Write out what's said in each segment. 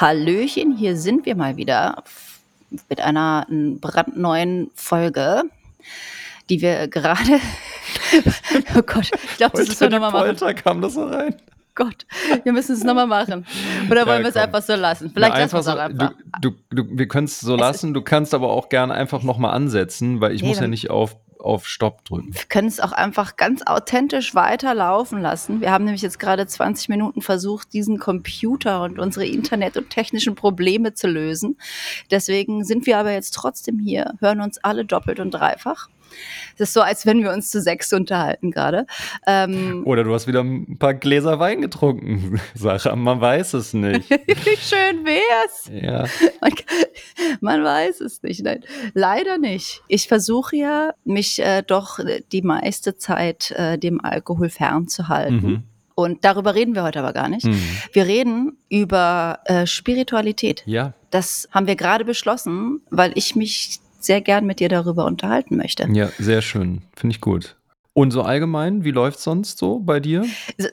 Hallöchen, hier sind wir mal wieder mit einer brandneuen Folge, die wir gerade. oh Gott, ich glaube, das ist wir nochmal machen. Polter kam das so rein. Gott, wir müssen es nochmal machen. Oder wollen ja, wir es einfach so lassen? Vielleicht ja, einfach, so, einfach. Du, du, du, wir können es so lassen, du kannst aber auch gerne einfach nochmal ansetzen, weil ich nee, muss ja nicht auf auf Stopp drücken. Wir können es auch einfach ganz authentisch weiterlaufen lassen. Wir haben nämlich jetzt gerade 20 Minuten versucht, diesen Computer und unsere Internet- und technischen Probleme zu lösen. Deswegen sind wir aber jetzt trotzdem hier, hören uns alle doppelt und dreifach. Das ist so, als wenn wir uns zu sechs unterhalten gerade. Ähm, Oder du hast wieder ein paar Gläser Wein getrunken, Sache. Man weiß es nicht. Wie schön wär's. Ja. Man, man, weiß es nicht. Nein, leider nicht. Ich versuche ja, mich äh, doch die meiste Zeit äh, dem Alkohol fernzuhalten. Mhm. Und darüber reden wir heute aber gar nicht. Mhm. Wir reden über äh, Spiritualität. Ja. Das haben wir gerade beschlossen, weil ich mich sehr gern mit dir darüber unterhalten möchte. Ja, sehr schön. Finde ich gut. Und so allgemein, wie läuft es sonst so bei dir?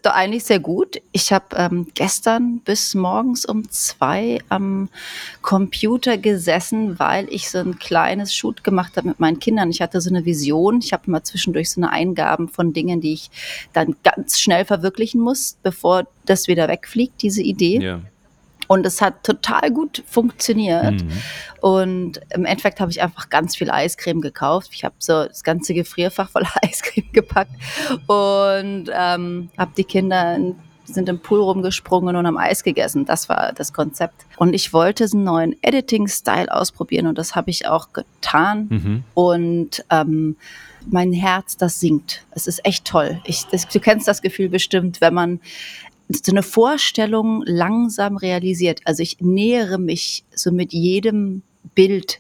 Doch eigentlich sehr gut. Ich habe ähm, gestern bis morgens um zwei am Computer gesessen, weil ich so ein kleines Shoot gemacht habe mit meinen Kindern. Ich hatte so eine Vision. Ich habe immer zwischendurch so eine Eingaben von Dingen, die ich dann ganz schnell verwirklichen muss, bevor das wieder wegfliegt, diese Idee. Ja. Und es hat total gut funktioniert. Mhm. Und im Endeffekt habe ich einfach ganz viel Eiscreme gekauft. Ich habe so das ganze Gefrierfach voller Eiscreme gepackt und ähm, habe die Kinder in sind im Pool rumgesprungen und am Eis gegessen. Das war das Konzept. Und ich wollte einen neuen Editing-Style ausprobieren und das habe ich auch getan. Mhm. Und ähm, mein Herz, das singt. Es ist echt toll. Ich, das, du kennst das Gefühl bestimmt, wenn man so eine Vorstellung langsam realisiert. Also ich nähere mich so mit jedem Bild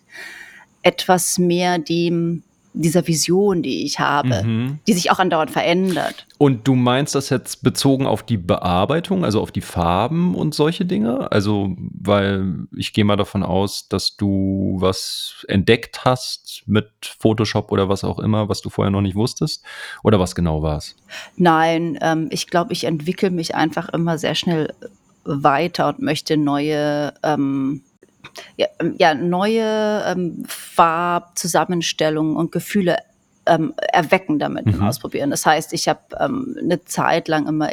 etwas mehr dem dieser Vision, die ich habe, mhm. die sich auch andauernd verändert. Und du meinst das jetzt bezogen auf die Bearbeitung, also auf die Farben und solche Dinge? Also, weil ich gehe mal davon aus, dass du was entdeckt hast mit Photoshop oder was auch immer, was du vorher noch nicht wusstest? Oder was genau war es? Nein, ähm, ich glaube, ich entwickle mich einfach immer sehr schnell weiter und möchte neue ähm, ja, ähm, ja, neue ähm, Farbzusammenstellungen und Gefühle ähm, erwecken damit mhm. ausprobieren. Das heißt, ich habe ähm, eine Zeit lang immer,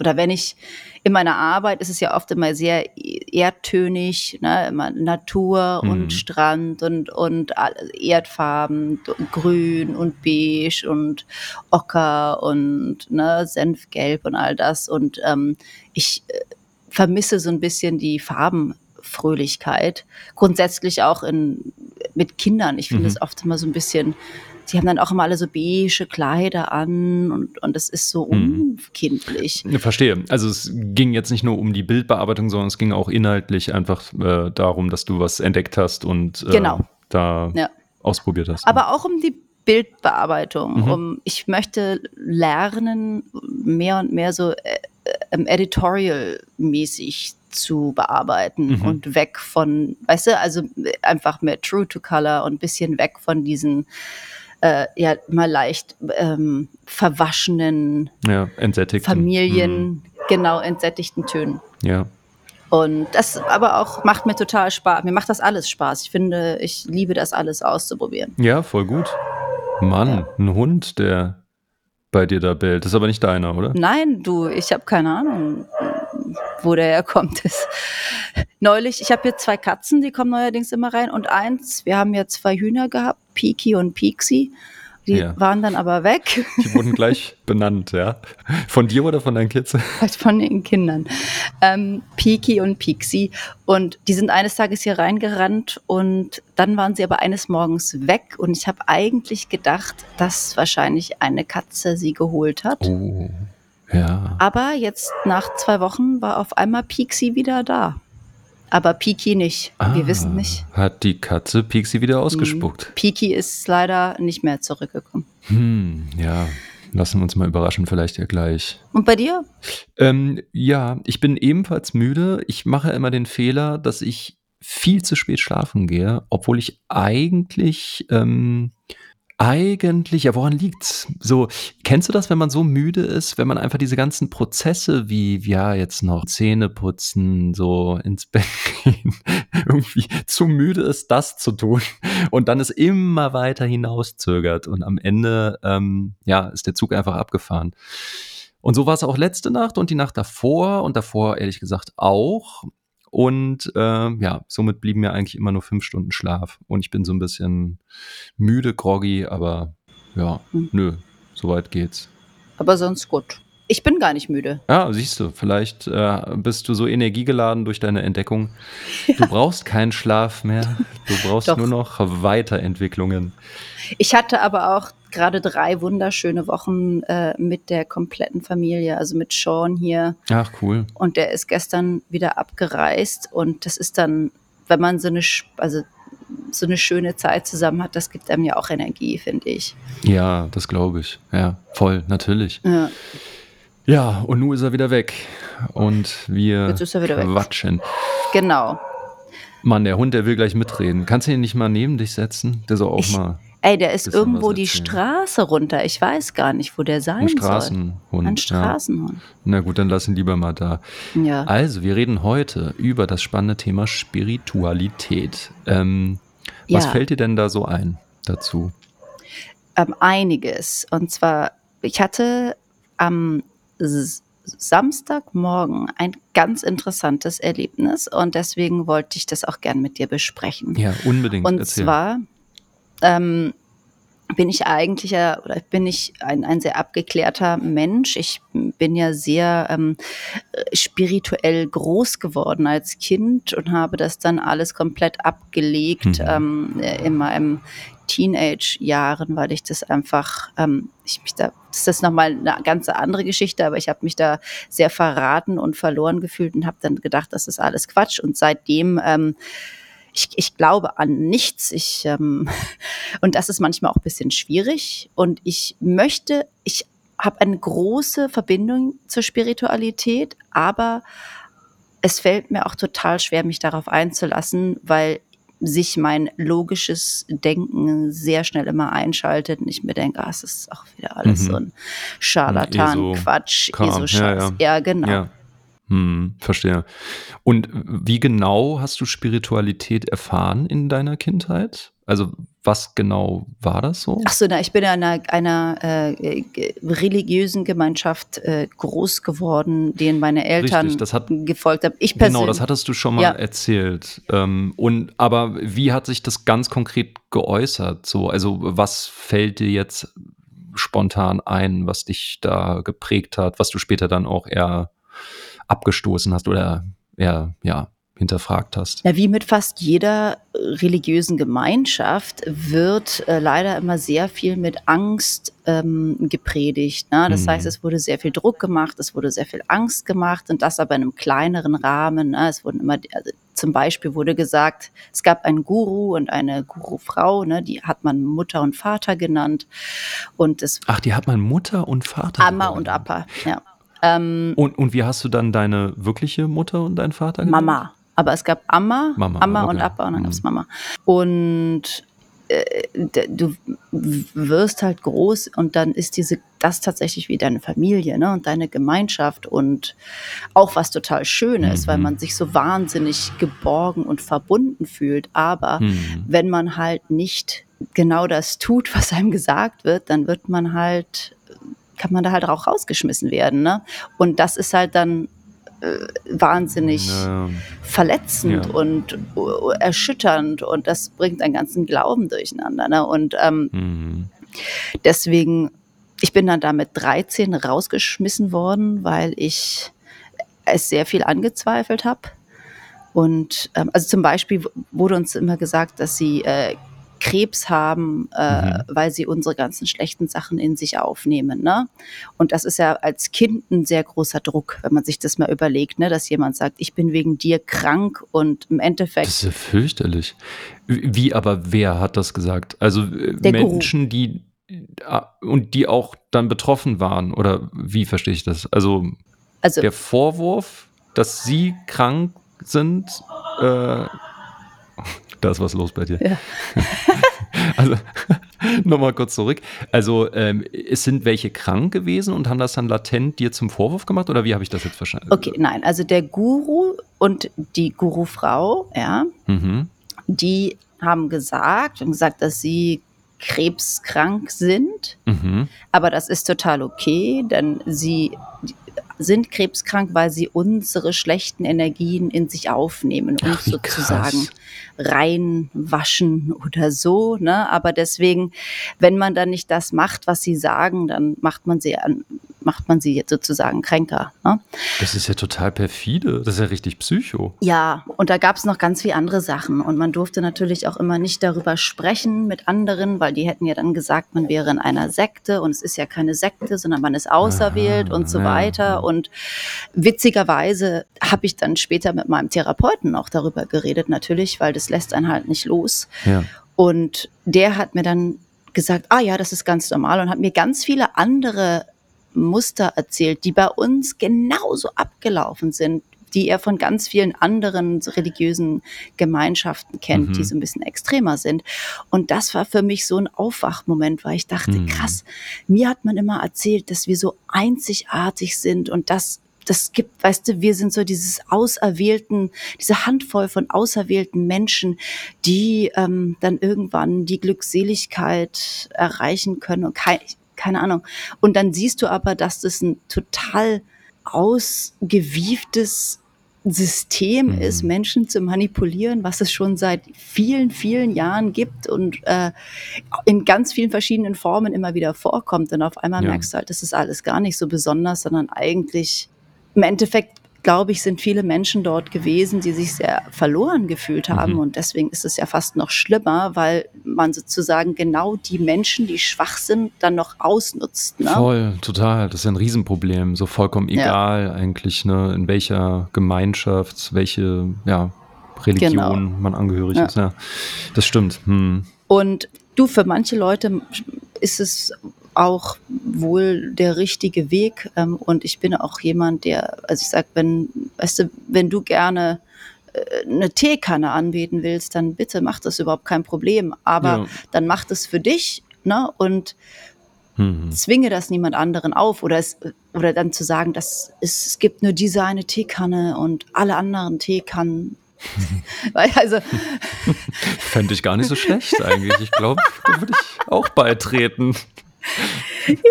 oder wenn ich in meiner Arbeit ist es ja oft immer sehr erdtönig, ne? immer Natur mhm. und Strand und, und Erdfarben, Grün und Beige und Ocker und ne, Senfgelb und all das. Und ähm, ich äh, vermisse so ein bisschen die Farben Fröhlichkeit. Grundsätzlich auch in, mit Kindern. Ich finde es mhm. oft immer so ein bisschen, sie haben dann auch immer alle so beige Kleider an und, und das ist so mhm. unkindlich. Verstehe. Also es ging jetzt nicht nur um die Bildbearbeitung, sondern es ging auch inhaltlich einfach äh, darum, dass du was entdeckt hast und äh, genau. da ja. ausprobiert hast. Aber auch um die Bildbearbeitung. Mhm. Um, ich möchte lernen, mehr und mehr so äh, äh editorial-mäßig zu bearbeiten mhm. und weg von, weißt du, also einfach mehr True to Color und ein bisschen weg von diesen äh, ja mal leicht ähm, verwaschenen ja, Familien, mhm. genau entsättigten Tönen. Ja. Und das aber auch macht mir total Spaß. Mir macht das alles Spaß. Ich finde, ich liebe das alles auszuprobieren. Ja, voll gut. Mann, ja. ein Hund, der bei dir da bellt. Das ist aber nicht deiner, oder? Nein, du, ich habe keine Ahnung wo der herkommt. Ist. Neulich, ich habe hier zwei Katzen, die kommen neuerdings immer rein und eins, wir haben ja zwei Hühner gehabt, Piki und Pixie. Die ja. waren dann aber weg. Die wurden gleich benannt, ja. Von dir oder von deinen Kids? Von den Kindern. Ähm, Piki und Pixie. Und die sind eines Tages hier reingerannt und dann waren sie aber eines Morgens weg. Und ich habe eigentlich gedacht, dass wahrscheinlich eine Katze sie geholt hat. Oh. Ja. Aber jetzt nach zwei Wochen war auf einmal Pixie wieder da. Aber Piki nicht. Ah, Wir wissen nicht. Hat die Katze Pixie wieder ausgespuckt? Hm. Piki ist leider nicht mehr zurückgekommen. Hm, ja. Lassen wir uns mal überraschen, vielleicht ja gleich. Und bei dir? Ähm, ja, ich bin ebenfalls müde. Ich mache immer den Fehler, dass ich viel zu spät schlafen gehe, obwohl ich eigentlich ähm, Eigentlich, ja, woran liegt's? So, kennst du das, wenn man so müde ist, wenn man einfach diese ganzen Prozesse wie, ja, jetzt noch Zähne putzen, so ins Bett gehen, irgendwie zu müde ist, das zu tun und dann es immer weiter hinauszögert und am Ende, ähm, ja, ist der Zug einfach abgefahren. Und so war es auch letzte Nacht und die Nacht davor und davor ehrlich gesagt auch. Und äh, ja, somit blieben mir eigentlich immer nur fünf Stunden Schlaf. Und ich bin so ein bisschen müde, groggy, aber ja, hm. nö, soweit geht's. Aber sonst gut. Ich bin gar nicht müde. Ja, siehst du, vielleicht äh, bist du so energiegeladen durch deine Entdeckung. Ja. Du brauchst keinen Schlaf mehr. Du brauchst nur noch Weiterentwicklungen. Ich hatte aber auch gerade drei wunderschöne Wochen äh, mit der kompletten Familie, also mit Sean hier. Ach, cool. Und der ist gestern wieder abgereist und das ist dann, wenn man so eine, also so eine schöne Zeit zusammen hat, das gibt einem ja auch Energie, finde ich. Ja, das glaube ich. Ja, voll, natürlich. Ja. Ja, und nun ist er wieder weg. Und wir Jetzt ist er wieder quatschen. Weg. Genau. Mann, der Hund, der will gleich mitreden. Kannst du ihn nicht mal neben dich setzen? Der soll auch ich, mal. Ey, der ist irgendwo die Straße runter. Ich weiß gar nicht, wo der sein Ein Straßenhund. soll. Ein Straßenhund. Ja. Na gut, dann lass ihn lieber mal da. Ja. Also, wir reden heute über das spannende Thema Spiritualität. Ähm, was ja. fällt dir denn da so ein dazu? Ähm, einiges. Und zwar, ich hatte am Samstagmorgen ein ganz interessantes Erlebnis und deswegen wollte ich das auch gern mit dir besprechen. Ja, unbedingt. Und Erzähl. zwar ähm, bin ich eigentlich ja, oder bin ich ein, ein sehr abgeklärter Mensch. Ich bin ja sehr ähm, spirituell groß geworden als Kind und habe das dann alles komplett abgelegt mhm. ähm, in meinem Teenage-Jahren, weil ich das einfach, ähm, ich mich da, das ist nochmal eine ganz andere Geschichte, aber ich habe mich da sehr verraten und verloren gefühlt und habe dann gedacht, das ist alles Quatsch. Und seitdem ähm, ich, ich glaube an nichts. Ich, ähm, und das ist manchmal auch ein bisschen schwierig. Und ich möchte, ich habe eine große Verbindung zur Spiritualität, aber es fällt mir auch total schwer, mich darauf einzulassen, weil sich mein logisches Denken sehr schnell immer einschaltet und ich mir denke, ah, es ist auch wieder alles mhm. so ein Scharlatan, Quatsch, ESO-Scheiß. Ja, ja. ja, genau. Ja. Hm, verstehe. Und wie genau hast du Spiritualität erfahren in deiner Kindheit? Also was genau war das so? Ach so, na, ich bin in einer, einer äh, religiösen Gemeinschaft äh, groß geworden, denen meine Eltern Richtig, hat, gefolgt haben. Ich persönlich. Genau, das hattest du schon mal ja. erzählt. Ähm, und aber wie hat sich das ganz konkret geäußert? So, also was fällt dir jetzt spontan ein, was dich da geprägt hat, was du später dann auch eher abgestoßen hast oder eher, ja, hinterfragt hast. Ja, wie mit fast jeder religiösen Gemeinschaft wird äh, leider immer sehr viel mit Angst ähm, gepredigt. Ne? Das mhm. heißt, es wurde sehr viel Druck gemacht, es wurde sehr viel Angst gemacht und das aber in einem kleineren Rahmen. Ne? Es wurden immer, also zum Beispiel wurde gesagt, es gab einen Guru und eine Guru-Frau, ne? die hat man Mutter und Vater genannt. Und es Ach, die hat man Mutter und Vater. Amma und Appa, ja. Ähm, und, und wie hast du dann deine wirkliche Mutter und deinen Vater genannt? Mama. Aber es gab Amma, Mama, Amma okay. und Appa und dann mhm. gab es Mama. Und äh, du wirst halt groß und dann ist diese das tatsächlich wie deine Familie ne? und deine Gemeinschaft und auch was total Schönes, mhm. weil man sich so wahnsinnig geborgen und verbunden fühlt. Aber mhm. wenn man halt nicht genau das tut, was einem gesagt wird, dann wird man halt kann man da halt auch rausgeschmissen werden. Ne? Und das ist halt dann äh, wahnsinnig ja. verletzend ja. und uh, erschütternd und das bringt einen ganzen Glauben durcheinander. Ne? Und ähm, mhm. deswegen, ich bin dann da mit 13 rausgeschmissen worden, weil ich es sehr viel angezweifelt habe. Und ähm, also zum Beispiel wurde uns immer gesagt, dass sie äh, Krebs haben, äh, mhm. weil sie unsere ganzen schlechten Sachen in sich aufnehmen. Ne? Und das ist ja als Kind ein sehr großer Druck, wenn man sich das mal überlegt, ne? dass jemand sagt, ich bin wegen dir krank und im Endeffekt. Das ist ja fürchterlich. Wie aber wer hat das gesagt? Also äh, Menschen, Guru. die äh, und die auch dann betroffen waren oder wie verstehe ich das? Also, also der Vorwurf, dass sie krank sind, äh, da ist was los bei dir. Ja. also, Nochmal kurz zurück. Also, ähm, es sind welche krank gewesen und haben das dann latent dir zum Vorwurf gemacht oder wie habe ich das jetzt verstanden? Okay, nein, also der Guru und die Gurufrau, ja, Mhm. die haben gesagt und gesagt, dass sie krebskrank sind. Mhm. Aber das ist total okay, denn sie sind krebskrank, weil sie unsere schlechten Energien in sich aufnehmen und Ach, sozusagen krass. Reinwaschen oder so. Ne? Aber deswegen, wenn man dann nicht das macht, was sie sagen, dann macht man sie an, macht man sie jetzt sozusagen kränker. Ne? Das ist ja total perfide. Das ist ja richtig Psycho. Ja, und da gab es noch ganz viele andere Sachen. Und man durfte natürlich auch immer nicht darüber sprechen mit anderen, weil die hätten ja dann gesagt, man wäre in einer Sekte. Und es ist ja keine Sekte, sondern man ist auserwählt Aha, und so ja, weiter. ja. Und witzigerweise habe ich dann später mit meinem Therapeuten auch darüber geredet, natürlich, weil das lässt einen halt nicht los. Ja. Und der hat mir dann gesagt, ah ja, das ist ganz normal und hat mir ganz viele andere Muster erzählt, die bei uns genauso abgelaufen sind, die er von ganz vielen anderen religiösen Gemeinschaften kennt, Mhm. die so ein bisschen extremer sind. Und das war für mich so ein Aufwachmoment, weil ich dachte, Mhm. krass, mir hat man immer erzählt, dass wir so einzigartig sind und das das gibt, weißt du, wir sind so dieses auserwählten, diese Handvoll von auserwählten Menschen, die ähm, dann irgendwann die Glückseligkeit erreichen können und kein, keine Ahnung. Und dann siehst du aber, dass das ein total ausgewieftes System Mhm. ist, Menschen zu manipulieren, was es schon seit vielen, vielen Jahren gibt und äh, in ganz vielen verschiedenen Formen immer wieder vorkommt. Und auf einmal Ja. merkst du halt, das ist alles gar nicht so besonders, sondern eigentlich im Endeffekt, glaube ich, sind viele Menschen dort gewesen, die sich sehr verloren gefühlt haben. Mhm. Und deswegen ist es ja fast noch schlimmer, weil man sozusagen genau die Menschen, die schwach sind, dann noch ausnutzt. Ne? Voll, total. Das ist ja ein Riesenproblem. So vollkommen Ja. egal eigentlich, ne, in welcher Gemeinschaft, welche ja, Religion Genau. man angehörig Ja. ist. Ja, das stimmt. Hm. Und du, für manche Leute ist es auch wohl der richtige Weg. Ähm, und ich bin auch jemand, der, also ich sag, wenn, weißt du, wenn du gerne äh, eine Teekanne anbieten willst, dann bitte mach das überhaupt kein Problem. Aber Ja. dann mach das für dich, ne? Und Hm. zwinge das niemand anderen auf oder es, oder dann zu sagen, dass es, es gibt nur diese eine Teekanne und alle anderen Teekannen. Weil, also, Fände ich gar nicht so schlecht eigentlich. Ich glaube, da würde ich auch beitreten.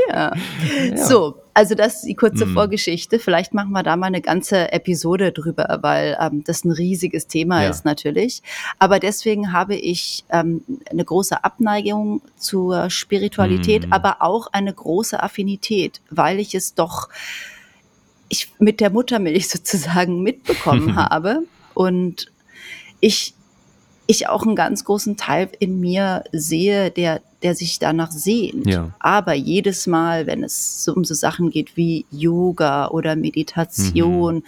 Ja. Ja. So, also das ist die kurze Mhm. Vorgeschichte. Vielleicht machen wir da mal eine ganze Episode drüber, weil ähm, das ein riesiges Thema Ja. ist natürlich. Aber deswegen habe ich ähm, eine große Abneigung zur Spiritualität, Mhm. aber auch eine große Affinität, weil ich es doch ich mit der Muttermilch sozusagen mitbekommen habe und ich ich auch einen ganz großen Teil in mir sehe, der, der sich danach sehnt. Ja. Aber jedes Mal, wenn es so um so Sachen geht wie Yoga oder Meditation Mhm.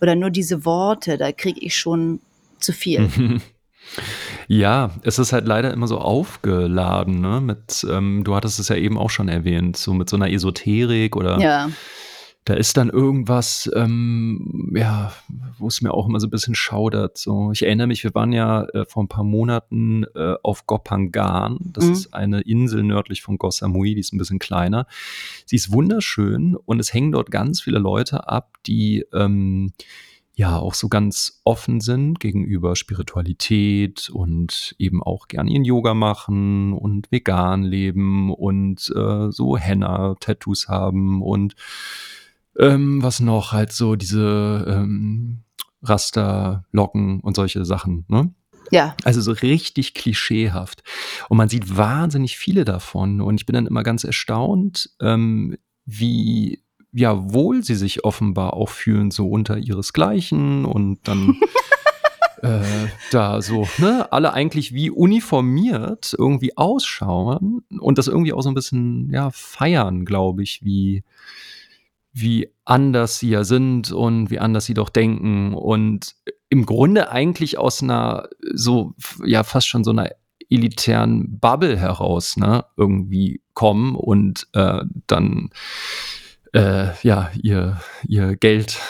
oder nur diese Worte, da kriege ich schon zu viel. Ja, es ist halt leider immer so aufgeladen, ne? Mit, ähm, du hattest es ja eben auch schon erwähnt, so mit so einer Esoterik oder Ja, da ist dann irgendwas, ähm, ja, wo es mir auch immer so ein bisschen schaudert. So, ich erinnere mich, wir waren ja äh, vor ein paar Monaten äh, auf Gopangan. Das Mhm. ist eine Insel nördlich von Koh Samui, die ist ein bisschen kleiner. Sie ist wunderschön und es hängen dort ganz viele Leute ab, die ähm, ja auch so ganz offen sind gegenüber Spiritualität und eben auch gern ihren Yoga machen und vegan leben und äh, so Henna-Tattoos haben und ähm, was noch? Halt so diese ähm, Rasterlocken und solche Sachen, ne? ja, Also so richtig klischeehaft. Und man sieht wahnsinnig viele davon. Und ich bin dann immer ganz erstaunt, ähm, wie ja, wohl sie sich offenbar auch fühlen, so unter ihresgleichen und dann äh, da so, ne, alle eigentlich wie uniformiert irgendwie ausschauen und das irgendwie auch so ein bisschen, ja, feiern, glaube ich, wie, wie anders sie ja sind und wie anders sie doch denken und im Grunde eigentlich aus einer so, ja, fast schon so einer elitären Bubble heraus, ne, irgendwie kommen und äh, dann äh, ja, ihr, ihr Geld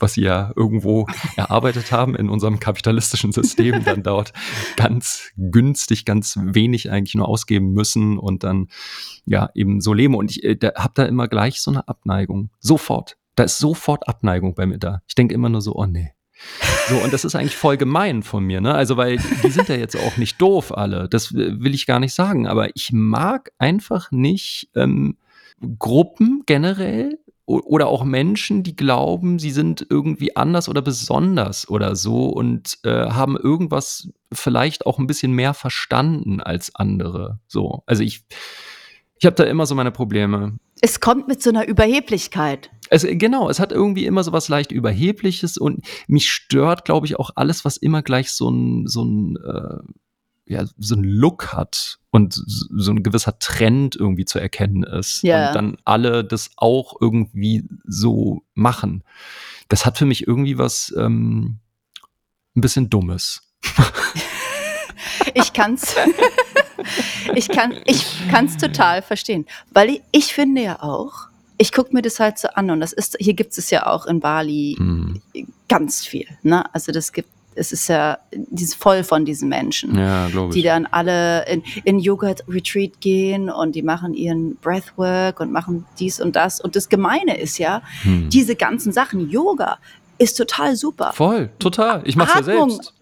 was sie ja irgendwo erarbeitet haben in unserem kapitalistischen System, dann dort ganz günstig, ganz wenig eigentlich nur ausgeben müssen und dann ja eben so leben. Und ich äh, da, habe da immer gleich so eine Abneigung. Sofort. Da ist sofort Abneigung bei mir da. Ich denke immer nur so, oh nee. So, und das ist eigentlich voll gemein von mir, ne? Also, weil die sind ja jetzt auch nicht doof alle. Das will ich gar nicht sagen. Aber ich mag einfach nicht ähm, Gruppen generell oder auch Menschen, die glauben, sie sind irgendwie anders oder besonders oder so und äh, haben irgendwas vielleicht auch ein bisschen mehr verstanden als andere. So, also ich, ich habe da immer so meine Probleme. Es kommt mit so einer Überheblichkeit. Es, genau, es hat irgendwie immer so was leicht Überhebliches und mich stört, glaube ich, auch alles, was immer gleich so ein, so ein äh, ja, so ein Look hat und so ein gewisser Trend irgendwie zu erkennen ist. Ja. Und dann alle das auch irgendwie so machen. Das hat für mich irgendwie was ähm, ein bisschen Dummes. ich kann's. ich kann ich kann's total verstehen, weil ich, ich finde ja auch, ich gucke mir das halt so an und das ist hier gibt es ja auch in Bali mhm. ganz viel, ne? Also das gibt es ist ja die ist voll von diesen Menschen, ja, die dann alle in, in Yoga-Retreat gehen und die machen ihren Breathwork und machen dies und das. Und das Gemeine ist ja, hm. diese ganzen Sachen, Yoga ist total super. Voll, total. Ich mache es ja selbst.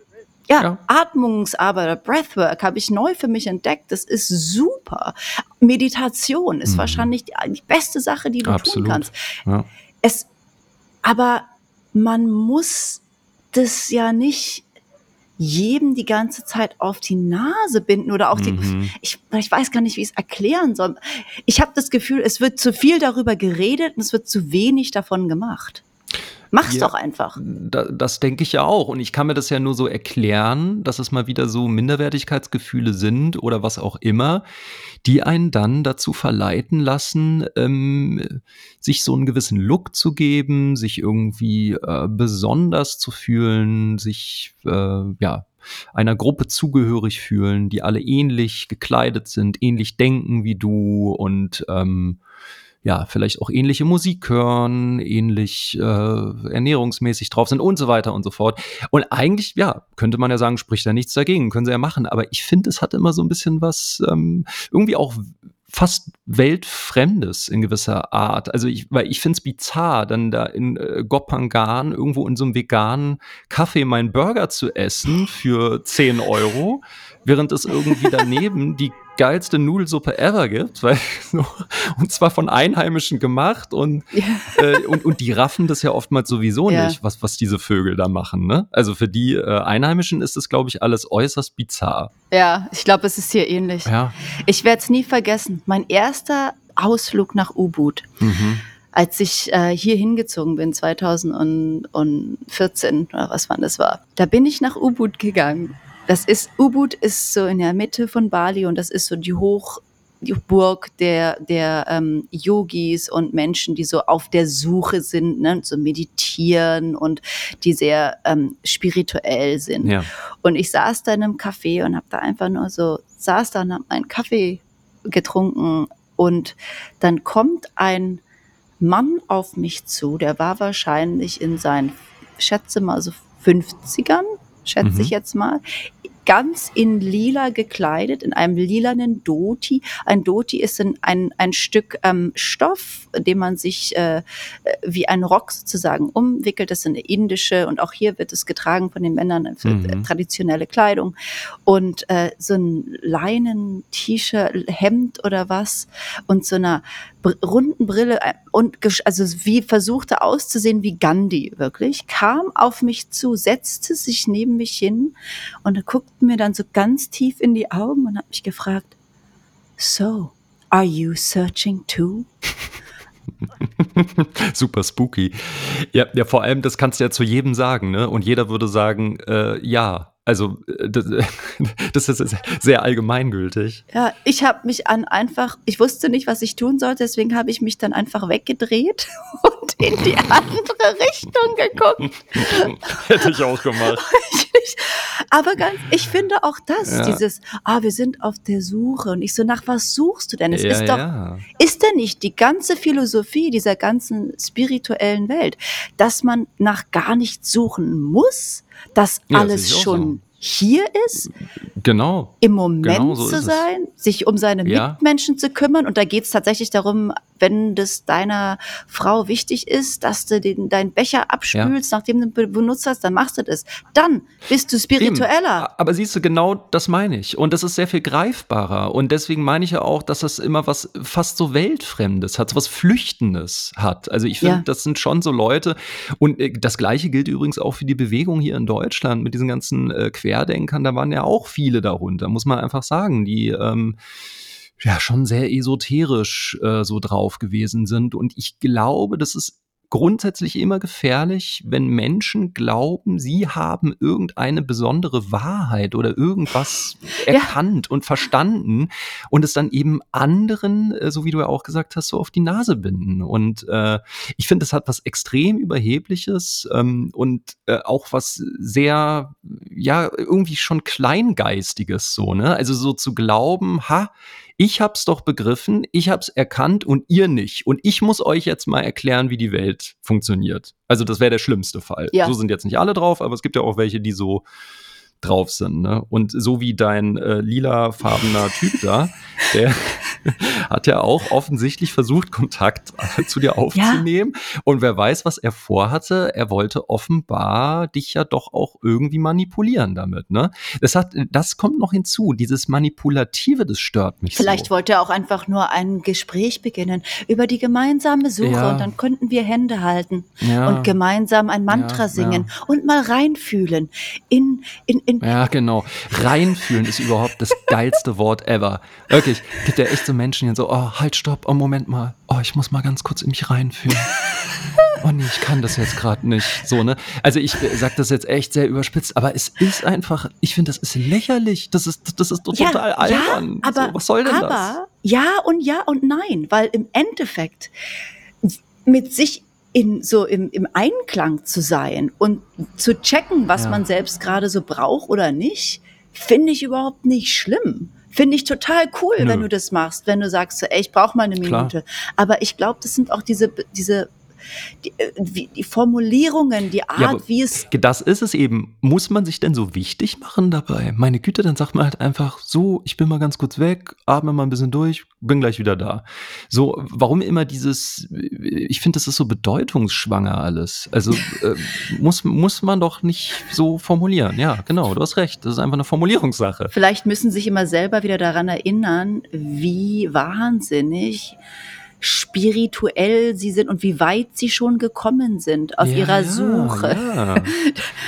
Ja, ja, Atmungsarbeit, Breathwork habe ich neu für mich entdeckt. Das ist super. Meditation ist mhm. wahrscheinlich die, die, beste Sache, die du Absolut. tun kannst. Ja. Es, aber man muss das ja nicht jedem die ganze Zeit auf die Nase binden oder auch die, mhm. ich, ich weiß gar nicht, wie ich es erklären soll. Ich habe das Gefühl, es wird zu viel darüber geredet und es wird zu wenig davon gemacht. Mach's ja, doch einfach. Da, das denke ich ja auch. Und ich kann mir das ja nur so erklären, dass es mal wieder so Minderwertigkeitsgefühle sind oder was auch immer, die einen dann dazu verleiten lassen, ähm, sich so einen gewissen Look zu geben, sich irgendwie äh, besonders zu fühlen, sich äh, ja einer Gruppe zugehörig fühlen, die alle ähnlich gekleidet sind, ähnlich denken wie du und ähm, ja, vielleicht auch ähnliche Musik hören, ähnlich äh, ernährungsmäßig drauf sind und so weiter und so fort. Und eigentlich, ja, könnte man ja sagen, spricht da nichts dagegen, können sie ja machen. Aber ich finde, es hat immer so ein bisschen was, ähm, irgendwie auch fast weltfremdes in gewisser Art. Also ich, weil ich finde es bizarr, dann da in äh, Gopangan irgendwo in so einem veganen Kaffee meinen Burger zu essen für 10 Euro, während es irgendwie daneben die geilste Nudelsuppe ever gibt, weil und zwar von Einheimischen gemacht und, ja. äh, und, und die raffen das ja oftmals sowieso ja. nicht, was, was diese Vögel da machen. Ne? Also für die äh, Einheimischen ist das, glaube ich, alles äußerst bizarr. Ja, ich glaube, es ist hier ähnlich. Ja. Ich werde es nie vergessen. Mein erster Ausflug nach Ubud. Mhm als ich äh, hier hingezogen bin, 2014 oder was wann das war, da bin ich nach Ubud gegangen das ist, Ubud ist so in der Mitte von Bali und das ist so die Hoch, die Burg der, der ähm, Yogis und Menschen, die so auf der Suche sind, ne, so meditieren und die sehr ähm, spirituell sind. Ja. Und ich saß da in einem Café und habe da einfach nur so, saß da und habe einen Kaffee getrunken und dann kommt ein Mann auf mich zu, der war wahrscheinlich in seinen, schätze mal so 50ern, schätze mhm. ich jetzt mal, ganz in lila gekleidet, in einem lilanen Doti. Ein Doti ist ein, ein, ein Stück ähm, Stoff, den man sich äh, wie ein Rock sozusagen umwickelt. Das ist eine indische und auch hier wird es getragen von den Männern für mhm. traditionelle Kleidung. Und äh, so ein Leinen-T-Shirt, Hemd oder was und so einer runden Brille äh, und also wie versuchte auszusehen wie Gandhi wirklich, kam auf mich zu, setzte sich neben mich hin und guckte mir dann so ganz tief in die Augen und hat mich gefragt, so, are you searching too? Super spooky. Ja, ja, vor allem, das kannst du ja zu jedem sagen, ne? Und jeder würde sagen, äh, ja. Also äh, das, das, ist sehr allgemeingültig. Ja, ich habe mich an einfach, ich wusste nicht, was ich tun sollte, deswegen habe ich mich dann einfach weggedreht und in die andere Richtung geguckt. Hätte ich auch gemacht. Ich, nicht. Aber ganz, ich finde auch das, Ja. dieses, ah, wir sind auf der Suche. Und ich so, nach was suchst du denn? Es Ja, ist doch, ja. ist denn nicht die ganze Philosophie dieser ganzen spirituellen Welt, dass man nach gar nichts suchen muss, dass Ja, alles auch schon hier ist, Genau. im Moment Genau so zu ist es. sein, sich um seine Ja. Mitmenschen zu kümmern. Und da geht es tatsächlich darum, wenn das deiner Frau wichtig ist, dass du den, deinen Becher abspülst, nachdem du ihn be- benutzt hast, dann machst du das. Dann bist du spiritueller. Eben. Aber siehst du, genau das meine ich. Und das ist sehr viel greifbarer. Und deswegen meine ich ja auch, dass das immer was fast so Weltfremdes hat, so was Flüchtendes hat. Also ich finde, Ja. das sind schon so Leute. Und äh, das Gleiche gilt übrigens auch für die Bewegung hier in Deutschland mit diesen ganzen äh, Querdenkern. Da waren ja auch viele darunter, muss man einfach sagen, die ähm, ja schon sehr esoterisch äh, so drauf gewesen sind. Und ich glaube, das ist grundsätzlich immer gefährlich, wenn Menschen glauben, sie haben irgendeine besondere Wahrheit oder irgendwas Ja. erkannt und verstanden und es dann eben anderen, äh, so wie du ja auch gesagt hast, so auf die Nase binden. Und äh, ich finde, das hat was extrem Überhebliches ähm, und äh, auch was sehr, ja, irgendwie schon Kleingeistiges so, ne? Also so zu glauben, ha, ich hab's doch begriffen, ich hab's erkannt und ihr nicht. Und ich muss euch jetzt mal erklären, wie die Welt funktioniert. Also das wäre der schlimmste Fall. Ja. So sind jetzt nicht alle drauf, aber es gibt ja auch welche, die so drauf sind. Ne? Und so wie dein äh, lilafarbener Typ da, der hat ja auch offensichtlich versucht, Kontakt zu dir aufzunehmen. Und wer weiß, was er vorhatte, er wollte offenbar dich ja doch auch irgendwie manipulieren damit. Ne? Das, hat, das kommt noch hinzu. Dieses Manipulative, das stört mich Vielleicht so. wollte er auch einfach nur ein Gespräch beginnen über die gemeinsame Suche Ja. und dann könnten wir Hände halten Ja. und gemeinsam ein Mantra Ja, singen und mal reinfühlen in, in, in Ja, genau. Reinfühlen ist überhaupt das geilste Wort ever. Wirklich. Gibt ja echt so Menschen, die so, oh, halt, stopp, oh, Moment mal. Oh, ich muss mal ganz kurz in mich reinfühlen. Oh nee, ich kann das jetzt gerade nicht. So, ne? Also ich äh, sag das jetzt echt sehr überspitzt, aber es ist einfach, ich finde, das ist lächerlich. Das ist, das ist total albern. Ja, aber, so, was soll denn aber, das? Ja und ja und nein, weil im Endeffekt mit sich in so im, im Einklang zu sein und zu checken, was Ja. man selbst gerade so braucht oder nicht, finde ich überhaupt nicht schlimm. Finde ich total cool, Nö. wenn du das machst, wenn du sagst, so, ey, ich brauche mal eine Klar. Minute. Aber ich glaube, das sind auch diese, diese die, äh, die Formulierungen, die Art, aber wie es Das ist es eben. Muss man sich denn so wichtig machen dabei? Meine Güte, dann sagt man halt einfach so, ich bin mal ganz kurz weg, atme mal ein bisschen durch, bin gleich wieder da. So, warum immer dieses, ich finde, das ist so bedeutungsschwanger alles. Also äh, muss, muss man doch nicht so formulieren. Ja, genau, du hast recht. Das ist einfach eine Formulierungssache. Vielleicht müssen sich immer selber wieder daran erinnern, wie wahnsinnig spirituell sie sind und wie weit sie schon gekommen sind auf Ja, ihrer Suche. Ja.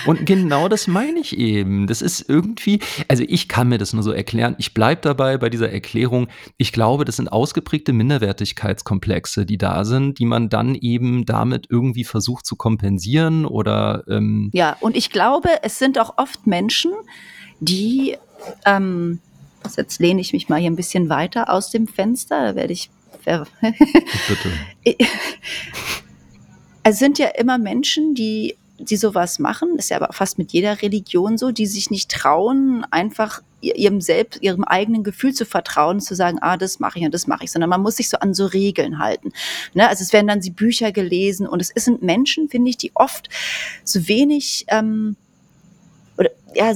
Und genau das meine ich eben. Das ist irgendwie, also ich kann mir das nur so erklären. Ich bleibe dabei bei dieser Erklärung. Ich glaube, das sind ausgeprägte Minderwertigkeitskomplexe, die da sind, die man dann eben damit irgendwie versucht zu kompensieren oder ähm, Ja, und ich glaube, es sind auch oft Menschen, die, ähm, jetzt lehne ich mich mal hier ein bisschen weiter aus dem Fenster, da werde ich ver bitte. es sind ja immer Menschen, die, die sowas machen, ist ja aber fast mit jeder Religion so, die sich nicht trauen, einfach ihr- ihrem selbst, ihrem eigenen Gefühl zu vertrauen, zu sagen, ah, das mache ich und das mache ich, sondern man muss sich so an so Regeln halten. Ne? Also es werden dann die Bücher gelesen und es sind Menschen, finde ich, die oft so wenig ähm, oder ja,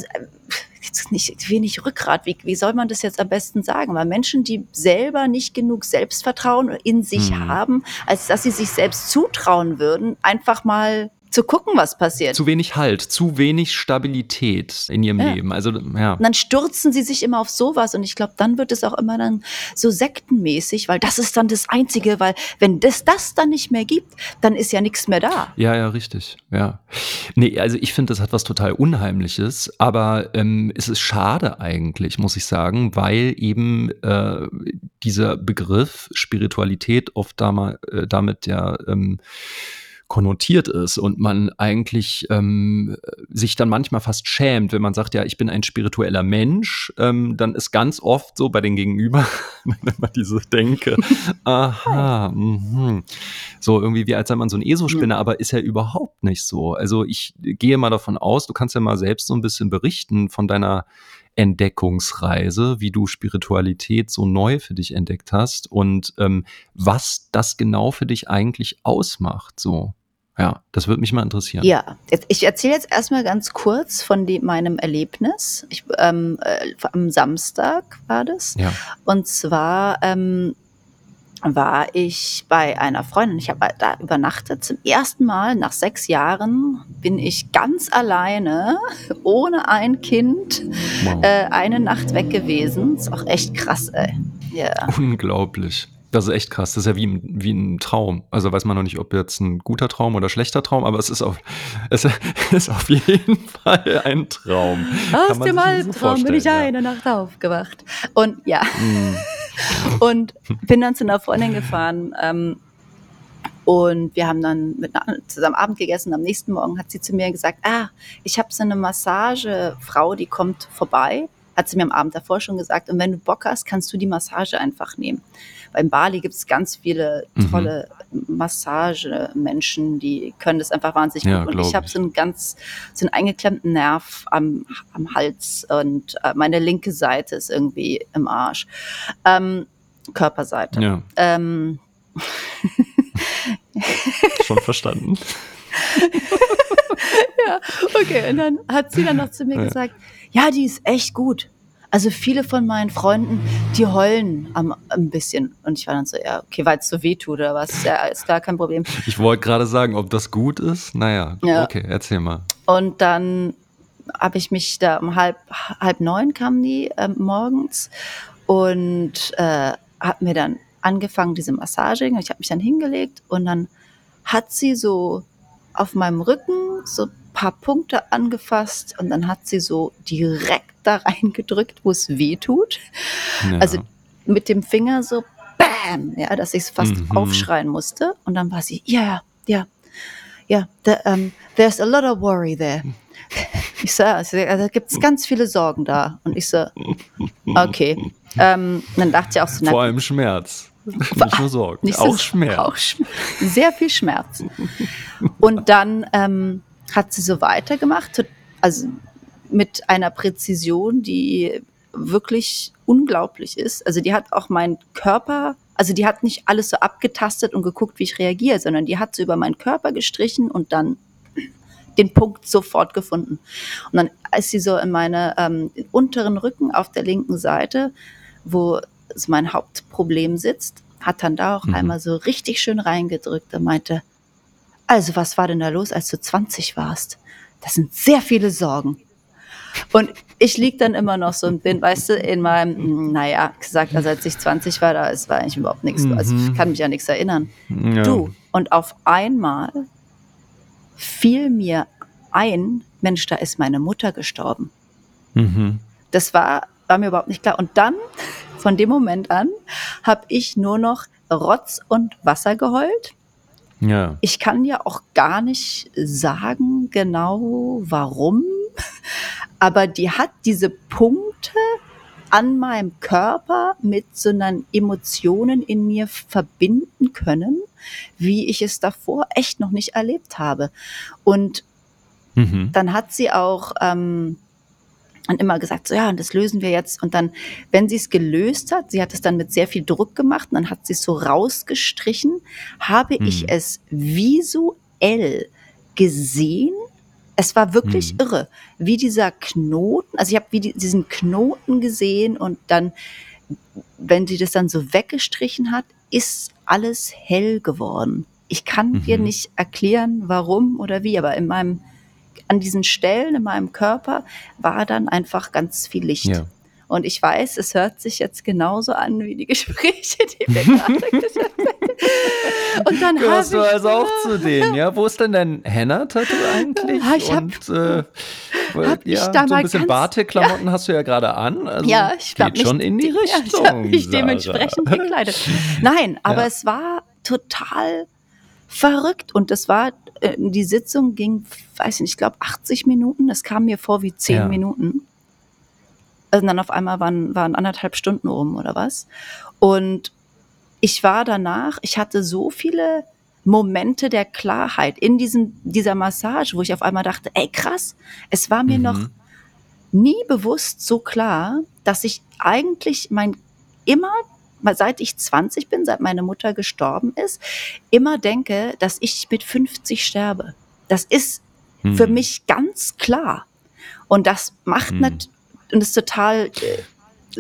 nicht wenig Rückgrat, wie, wie soll man das jetzt am besten sagen? Weil Menschen, die selber nicht genug Selbstvertrauen in sich Mhm. haben, als dass sie sich selbst zutrauen würden, einfach mal zu gucken, was passiert. Zu wenig Halt, zu wenig Stabilität in ihrem Ja. Leben. Also ja. und dann stürzen sie sich immer auf sowas und ich glaube, dann wird es auch immer dann so sektenmäßig, weil das ist dann das Einzige, weil wenn das das dann nicht mehr gibt, dann ist ja nichts mehr da. Ja, ja, richtig. Ja. Nee, also ich finde, das hat was total Unheimliches, aber ähm, es ist schade eigentlich, muss ich sagen, weil eben äh, dieser Begriff Spiritualität oft dama- äh, damit ja ähm, konnotiert ist und man eigentlich ähm, sich dann manchmal fast schämt, wenn man sagt, ja, ich bin ein spiritueller Mensch, ähm, dann ist ganz oft so bei den Gegenüber, wenn man diese Denke, aha, mh, so irgendwie wie als sei man so ein ESO-Spinner, ja. aber ist ja überhaupt nicht so. Also ich gehe mal davon aus, du kannst ja mal selbst so ein bisschen berichten von deiner Entdeckungsreise, wie du Spiritualität so neu für dich entdeckt hast und ähm, was das genau für dich eigentlich ausmacht. So, ja, das würde mich mal interessieren. Ja, ich erzähle jetzt erstmal ganz kurz von die, meinem Erlebnis. Ich, ähm, äh, am Samstag war das. Ja. Und zwar ähm, war ich bei einer Freundin. Ich habe da übernachtet. Zum ersten Mal nach sechs Jahren bin ich ganz alleine, ohne ein Kind, wow. äh, eine Nacht weg gewesen. Ist auch echt krass, ey. Yeah. Unglaublich. Das ist echt krass. Das ist ja wie, ein, wie ein Traum. Also weiß man noch nicht, ob jetzt ein guter Traum oder schlechter Traum, aber es ist auf, es ist auf jeden Fall ein Traum. Aus dem Albtraum so bin ich eine ja. Nacht aufgewacht. Und ja. Mm. Und bin dann zu einer Freundin gefahren. Ähm, und wir haben dann mit einer, zusammen Abend gegessen. Am nächsten Morgen hat sie zu mir gesagt, ah, ich habe so eine Massagefrau, die kommt vorbei. Hat sie mir am Abend davor schon gesagt. Und wenn du Bock hast, kannst du die Massage einfach nehmen. In Bali gibt es ganz viele mhm. tolle mhm. Massagemenschen, die können das einfach wahnsinnig ja, gut. Und ich habe so einen ganz, so einen eingeklemmten Nerv am, am Hals und äh, meine linke Seite ist irgendwie im Arsch. Ähm, Körperseite. Ja. Ähm, Schon verstanden. ja, okay. Und dann hat sie dann noch zu mir ja. gesagt, ja, die ist echt gut. Also viele von meinen Freunden, die heulen am, ein bisschen. Und ich war dann so, ja, okay, weil es so weh tut oder was, ja, ist gar kein Problem. Ich wollte gerade sagen, ob das gut ist. Naja, ja. okay, erzähl mal. Und dann habe ich mich da um halb, halb neun kamen die äh, morgens und äh, habe mir dann angefangen, diese Massage. Ich habe mich dann hingelegt und dann hat sie so auf meinem Rücken so ein paar Punkte angefasst und dann hat sie so direkt da reingedrückt, wo es weh tut. Ja. Also mit dem Finger so BAM, ja, dass ich es fast mhm. aufschreien musste. Und dann war sie, ja, ja, ja, ja, um, there's a lot of worry there. Ich so, also, also gibt es ganz viele Sorgen da. Und ich so, okay. Ähm, dann dachte ich auch so, na, Vor allem Schmerz. Nicht nur Sorgen, nicht auch so, Schmerz. Auch Schmerz. Sehr viel Schmerz. Und dann ähm, hat sie so weitergemacht. Also mit einer Präzision, die wirklich unglaublich ist. Also die hat auch meinen Körper, also die hat nicht alles so abgetastet und geguckt, wie ich reagiere, sondern die hat so über meinen Körper gestrichen und dann den Punkt sofort gefunden. Und dann ist sie so in meine ähm, unteren Rücken auf der linken Seite, wo mein Hauptproblem sitzt, hat dann da auch mhm. einmal so richtig schön reingedrückt und meinte, also was war denn da los, als du 20 warst? Das sind sehr viele Sorgen. Und ich liege dann immer noch so und bin, weißt du, in meinem, naja, gesagt, also als ich 20 war, da es war eigentlich überhaupt nichts. Mhm. Also ich mhm. kann mich an nichts erinnern. Ja. Du. Und auf einmal fiel mir ein, Mensch, da ist meine Mutter gestorben. Mhm. Das war, war mir überhaupt nicht klar. Und dann, von dem Moment an, habe ich nur noch Rotz und Wasser geheult. Ja. Ich kann ja auch gar nicht sagen genau, warum aber die hat diese Punkte an meinem Körper mit so einen Emotionen in mir verbinden können, wie ich es davor echt noch nicht erlebt habe. Und mhm. dann hat sie auch ähm, und immer gesagt, so ja, und das lösen wir jetzt. Und dann, wenn sie es gelöst hat, sie hat es dann mit sehr viel Druck gemacht, und dann hat sie es so rausgestrichen, habe mhm. ich es visuell gesehen es war wirklich hm. irre, wie dieser Knoten, also ich habe wie die, diesen Knoten gesehen und dann, wenn sie das dann so weggestrichen hat, ist alles hell geworden. Ich kann mhm. dir nicht erklären, warum oder wie, aber in meinem, an diesen Stellen in meinem Körper war dann einfach ganz viel Licht. Ja. Und ich weiß, es hört sich jetzt genauso an wie die Gespräche, die wir gerade geführt haben. Und dann Gehörst du also auch zu denen, ja? Wo ist denn dein Henna-Tattoo eigentlich? Ah, ich Und äh, hab ja, ich so ein bisschen Batik-Klamotten ja. hast du ja gerade an. Also ja, ich geht schon in die Richtung. Ja, ich habe mich dementsprechend gekleidet. Nein, aber ja. es war total verrückt. Und das war, äh, die Sitzung ging, weiß nicht, ich glaube 80 Minuten. Das kam mir vor wie 10 Ja. Minuten. Und dann auf einmal waren, waren anderthalb Stunden rum oder was. Und ich war danach, ich hatte so viele Momente der Klarheit in diesem, dieser Massage, wo ich auf einmal dachte, ey krass, es war mir Mhm. noch nie bewusst so klar, dass ich eigentlich mein immer, seit ich 20 bin, seit meine Mutter gestorben ist, immer denke, dass ich mit 50 sterbe. Das ist für Mhm. mich ganz klar. Und das macht Mhm. nat und ist total äh,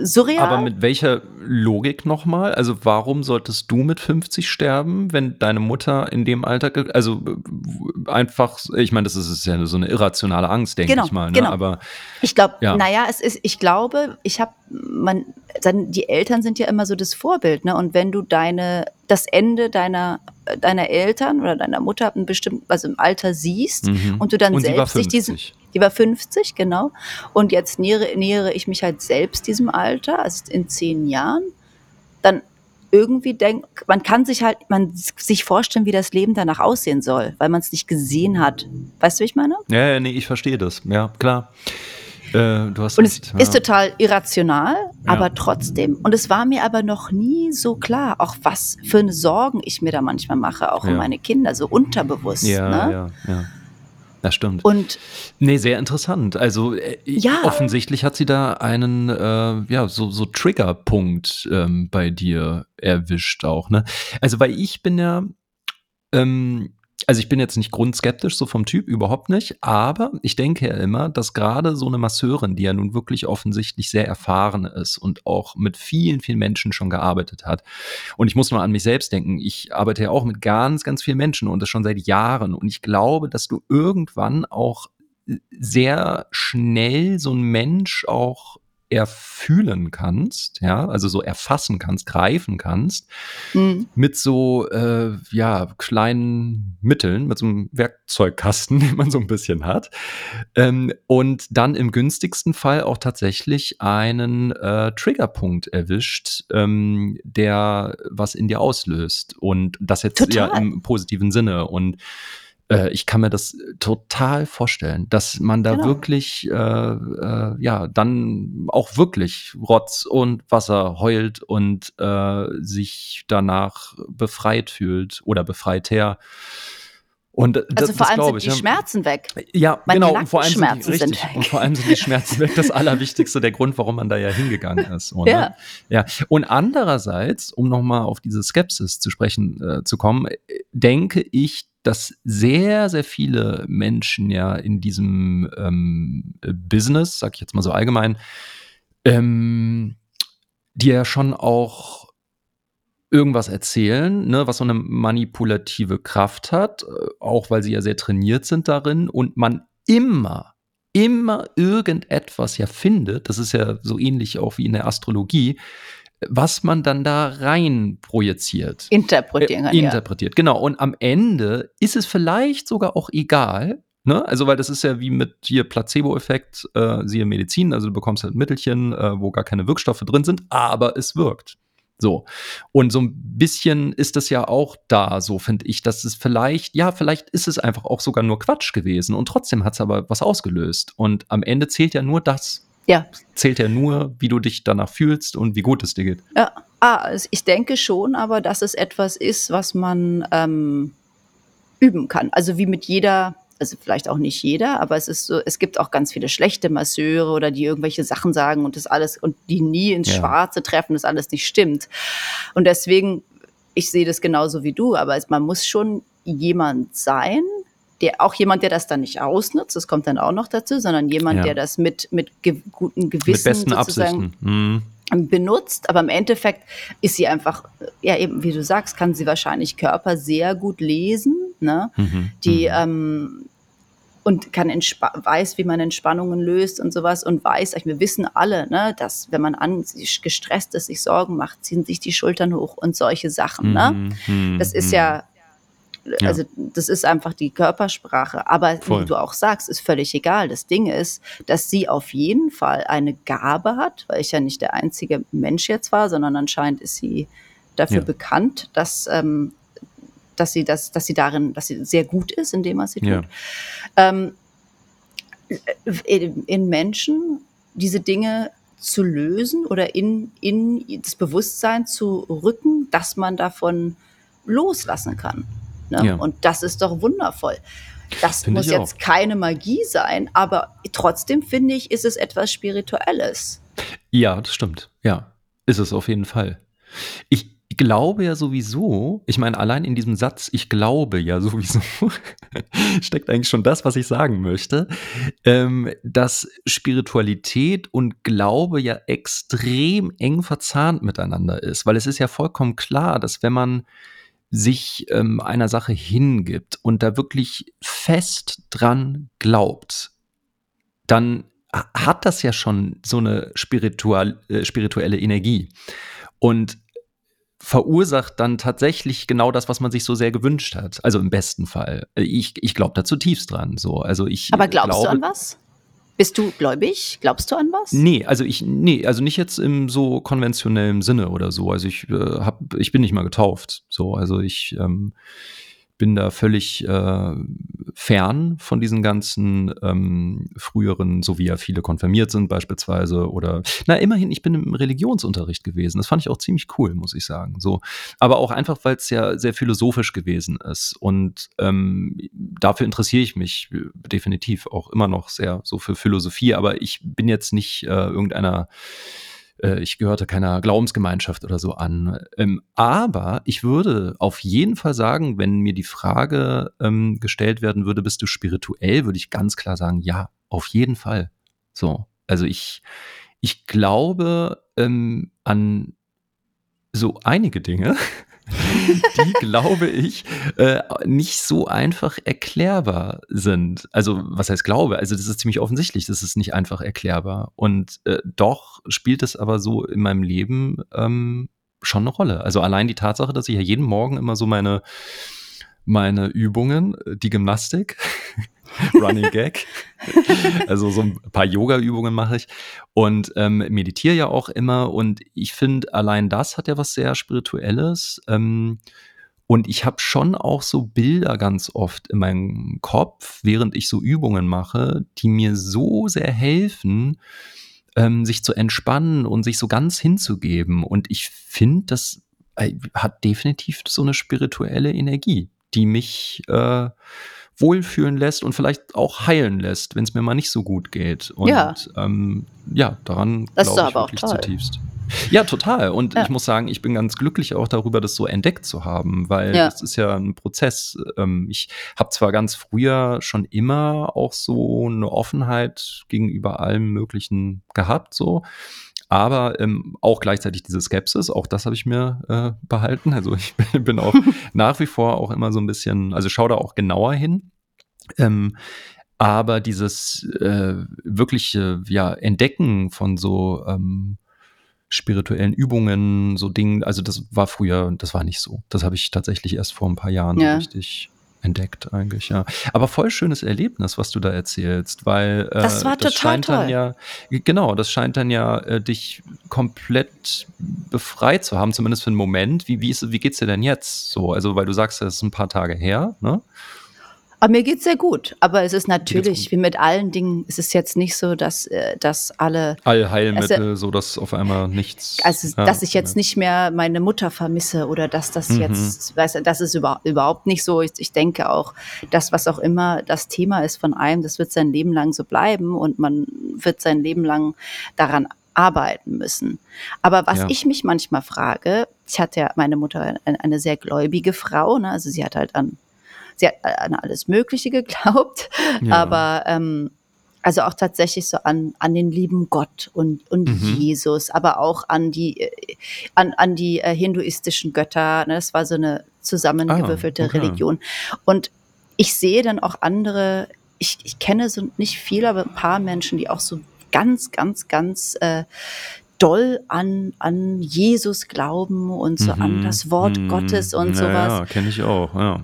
surreal. Aber mit welcher Logik nochmal? Also warum solltest du mit 50 sterben, wenn deine Mutter in dem Alter, also äh, einfach, ich meine, das ist, ja so eine irrationale Angst, denke Genau, ich mal. Ne? genau. Aber Ich glaube, Ja. naja, es ist, ich glaube, ich habe, man, dann, die Eltern sind ja immer so das Vorbild, ne? Und wenn du deine, das Ende deiner, deiner Eltern oder deiner Mutter ein bestimmt, also im Alter siehst Mhm. und du dann Und selbst dich diesen, 50. die war 50, genau. Und jetzt nähere, nähere ich mich halt selbst diesem Alter, also in zehn Jahren, dann irgendwie denkt, man kann sich halt, man sich vorstellen, wie das Leben danach aussehen soll, weil man es nicht gesehen hat. Weißt du, wie ich meine? Ja, ja, nee, ich verstehe das. Ja, klar. Äh, du hast Und es ist ja. total irrational, Ja. aber trotzdem, und es war mir aber noch nie so klar, auch was für eine Sorgen ich mir da manchmal mache, auch um Ja. meine Kinder, so unterbewusst. Ja, ne? ja, ja. Das stimmt. Und Nee, sehr interessant. Also äh, Ja. offensichtlich hat sie da einen, äh, ja, so, so Triggerpunkt ähm, bei dir erwischt auch, ne? Also, weil ich bin ja, ähm, also ich bin jetzt nicht grundskeptisch, so vom Typ, überhaupt nicht, aber ich denke ja immer, dass gerade so eine Masseurin, die ja nun wirklich offensichtlich sehr erfahren ist und auch mit vielen, vielen Menschen schon gearbeitet hat. Und ich muss mal an mich selbst denken, ich arbeite ja auch mit ganz, ganz vielen Menschen und das schon seit Jahren. Und ich glaube, dass du irgendwann auch sehr schnell so ein Mensch auch erfühlen kannst, ja, also so erfassen kannst, greifen kannst, mh, mit so, äh, ja, kleinen Mitteln, mit so einem Werkzeugkasten, den man so ein bisschen hat. Ähm, und dann im günstigsten Fall auch tatsächlich einen äh, Triggerpunkt erwischt, ähm, der was in dir auslöst. Und das jetzt ja Total. im positiven Sinne. Und äh, ich kann mir das total vorstellen, dass man da Genau. wirklich, äh, äh, ja, dann auch wirklich Rotz und Wasser heult und äh, sich danach befreit fühlt oder befreiter. Und das, also vor das allem sind ich. die. Schmerzen weg. Ja, Meine genau. Und vor allem sind die, sind richtig, weg. und vor allem sind die Schmerzen weg. Das Allerwichtigste, der Grund, warum man da ja hingegangen ist. Oder? Ja. Ja. Und andererseits, um nochmal auf diese Skepsis zu sprechen äh, zu kommen, äh, denke ich, dass sehr, sehr viele Menschen ja in diesem ähm, äh, Business, sag ich jetzt mal so allgemein, ähm, die ja schon auch irgendwas erzählen, ne, was so eine manipulative Kraft hat, äh, auch weil sie ja sehr trainiert sind darin und man immer, immer irgendetwas ja findet, das ist ja so ähnlich auch wie in der Astrologie, was man dann da rein projiziert. Interpretieren Äh, kann, ja. interpretiert, genau. Und am Ende ist es vielleicht sogar auch egal, ne? Also, weil das ist ja wie mit hier Placebo-Effekt, äh, siehe Medizin, also du bekommst halt ein Mittelchen, äh, wo gar keine Wirkstoffe drin sind, aber es wirkt. So. Und so ein bisschen ist das ja auch da, so finde ich, dass es vielleicht, ja, vielleicht ist es einfach auch sogar nur Quatsch gewesen und trotzdem hat es aber was ausgelöst. Und am Ende zählt ja nur das. Ja. Zählt ja nur, wie du dich danach fühlst und wie gut es dir geht. Ja, ah, also ich denke schon, aber dass es etwas ist, was man ähm, üben kann. Also wie mit jeder, also vielleicht auch nicht jeder, aber es ist so, es gibt auch ganz viele schlechte Masseure oder die irgendwelche Sachen sagen und das alles und die nie ins Ja. Schwarze treffen, das alles nicht stimmt. Und deswegen, ich sehe das genauso wie du, aber man muss schon jemand sein, der auch jemand, der das dann nicht ausnutzt, das kommt dann auch noch dazu, sondern jemand, Ja. der das mit, mit ge gutem Gewissen Mit besten sozusagen Absichten. Mhm. benutzt, aber im Endeffekt ist sie einfach, ja eben, wie du sagst, kann sie wahrscheinlich Körper sehr gut lesen, ne? Mhm. Die mhm. ähm, und kann weiß, wie man Entspannungen löst und sowas und weiß, wir wissen alle, ne, dass wenn man an sich gestresst ist, sich Sorgen macht, ziehen sich die Schultern hoch und solche Sachen, ne? Mhm, Das ist mhm. ja, Ja. also das ist einfach die Körpersprache. Aber Voll. wie du auch sagst, ist völlig egal. Das Ding ist, dass sie auf jeden Fall eine Gabe hat, weil ich ja nicht der einzige Mensch jetzt war, sondern anscheinend ist sie dafür Ja. bekannt, dass ähm, dass sie das, dass sie darin, dass sie sehr gut ist in dem, was sie tut. Ja. Ähm, in, Menschen diese Dinge zu lösen oder in, in das Bewusstsein zu rücken, dass man davon loslassen kann. Ne? Ja. Und das ist doch wundervoll. Das Finde muss jetzt auch. keine Magie sein, aber trotzdem finde ich, ist es etwas Spirituelles. Ja, das stimmt. Ja, ist es auf jeden Fall. Ich glaube ja sowieso, ich meine, allein in diesem Satz, ich glaube ja sowieso, steckt eigentlich schon das, was ich sagen möchte, ähm, dass Spiritualität und Glaube ja extrem eng verzahnt miteinander ist, weil es ist ja vollkommen klar, dass wenn man sich ähm, einer Sache hingibt und da wirklich fest dran glaubt, dann ha- hat das ja schon so eine spiritual, äh, spirituelle Energie und verursacht dann tatsächlich genau das, was man sich so sehr gewünscht hat. Also im besten Fall. Äh, Ich, ich glaube da zutiefst dran. So. Also ich Aber glaubst glaube, du an was? Bist du gläubig? Glaubst du an was? Nee, also ich, nee, also nicht jetzt im so konventionellen Sinne oder so. Also ich äh, hab, ich bin nicht mal getauft. So, also ich ähm, bin da völlig äh, fern von diesen ganzen ähm, früheren, so wie ja viele konfirmiert sind beispielsweise oder na immerhin, ich bin im Religionsunterricht gewesen. Das fand ich auch ziemlich cool, muss ich sagen. So, aber auch einfach, weil es ja sehr philosophisch gewesen ist und ähm, dafür interessiere ich mich definitiv auch immer noch sehr so für Philosophie. Aber ich bin jetzt nicht äh, irgendeiner äh, ich gehörte keiner Glaubensgemeinschaft oder so an. Ähm, aber ich würde auf jeden Fall sagen, wenn mir die Frage ähm, gestellt werden würde, bist du spirituell, würde ich ganz klar sagen, ja, auf jeden Fall. So, also ich, ich glaube ähm, an so einige Dinge, die, glaube ich, äh, nicht so einfach erklärbar sind. Also, was heißt Glaube? Also, das ist ziemlich offensichtlich, das ist nicht einfach erklärbar. Und äh, doch spielt es aber so in meinem Leben ähm, schon eine Rolle. Also, allein die Tatsache, dass ich ja jeden Morgen immer so meine, meine Übungen, äh, die Gymnastik, Running Gag, also so ein paar Yoga-Übungen mache ich und ähm, meditiere ja auch immer. Und ich finde, allein das hat ja was sehr Spirituelles. Ähm, und ich habe schon auch so Bilder ganz oft in meinem Kopf, während ich so Übungen mache, die mir so sehr helfen, ähm, sich zu entspannen und sich so ganz hinzugeben. Und ich finde, das äh, hat definitiv so eine spirituelle Energie, die mich äh, wohlfühlen lässt und vielleicht auch heilen lässt, wenn es mir mal nicht so gut geht. Und Ja. ähm, ja, daran glaube ich wirklich zutiefst. Ja, total. Und Ja. ich muss sagen, ich bin ganz glücklich auch darüber, das so entdeckt zu haben, weil Ja. das ist ja ein Prozess. Ähm, ich habe zwar ganz früher schon immer auch so eine Offenheit gegenüber allem Möglichen gehabt, so, aber ähm, auch gleichzeitig diese Skepsis, auch das habe ich mir äh, behalten. Also ich bin- auch nach wie vor auch immer so ein bisschen, also schaue da auch genauer hin. Ähm, aber dieses äh, wirkliche ja, Entdecken von so ähm, spirituellen Übungen, so Dingen, also das war früher, das war nicht so. Das habe ich tatsächlich erst vor ein paar Jahren Ja. richtig entdeckt eigentlich, ja. Aber voll schönes Erlebnis, was du da erzählst, weil äh, Das war total scheint dann toll. ja, genau, das scheint dann ja äh, dich komplett befreit zu haben, zumindest für einen Moment. Wie, wie, ist, wie geht's dir denn jetzt so? Also, weil du sagst, das ist ein paar Tage her, ne? Aber mir geht's sehr gut. Aber es ist natürlich, wie mit allen Dingen, es ist jetzt nicht so, dass, äh, dass alle, Allheilmittel, so dass auf einmal nichts. also ja, dass ich jetzt nicht mehr meine Mutter vermisse oder dass das Mhm. jetzt, weißt du, das ist über, überhaupt nicht so. Ich, ich denke auch, das, was auch immer das Thema ist von einem, das wird sein Leben lang so bleiben und man wird sein Leben lang daran arbeiten müssen. Aber was Ja. ich mich manchmal frage, ich hatte ja meine Mutter eine, eine sehr gläubige Frau, ne? also sie hat halt an, sie hat an alles Mögliche geglaubt, Ja. aber ähm, also auch tatsächlich so an, an den lieben Gott und, und Mhm. Jesus, aber auch an die, äh, an, an die äh, hinduistischen Götter. Ne? Das war so eine zusammengewürfelte Ah, okay. Religion. Und ich sehe dann auch andere, ich, ich kenne so nicht viele, aber ein paar Menschen, die auch so ganz, ganz, ganz äh, doll an, an Jesus glauben und so an Mhm. das Wort Mhm. Gottes und ja, sowas. Ja, kenne ich auch, ja.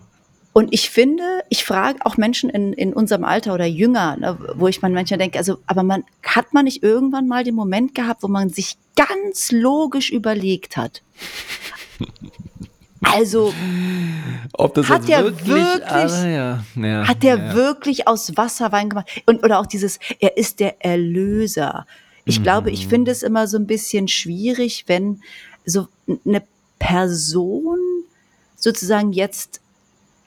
Und ich finde, ich frage auch Menschen in, in unserem Alter oder jünger, ne, wo ich man manchmal denke, also, aber man hat man nicht irgendwann mal den Moment gehabt, wo man sich ganz logisch überlegt hat. Also Ob das hat der wirklich, wirklich, ah, ja, ja, hat der ja. wirklich aus Wasser Wein gemacht? Und oder auch dieses, er ist der Erlöser. Ich glaube, ich finde Mhm. es immer so ein bisschen schwierig, wenn so eine Person sozusagen jetzt,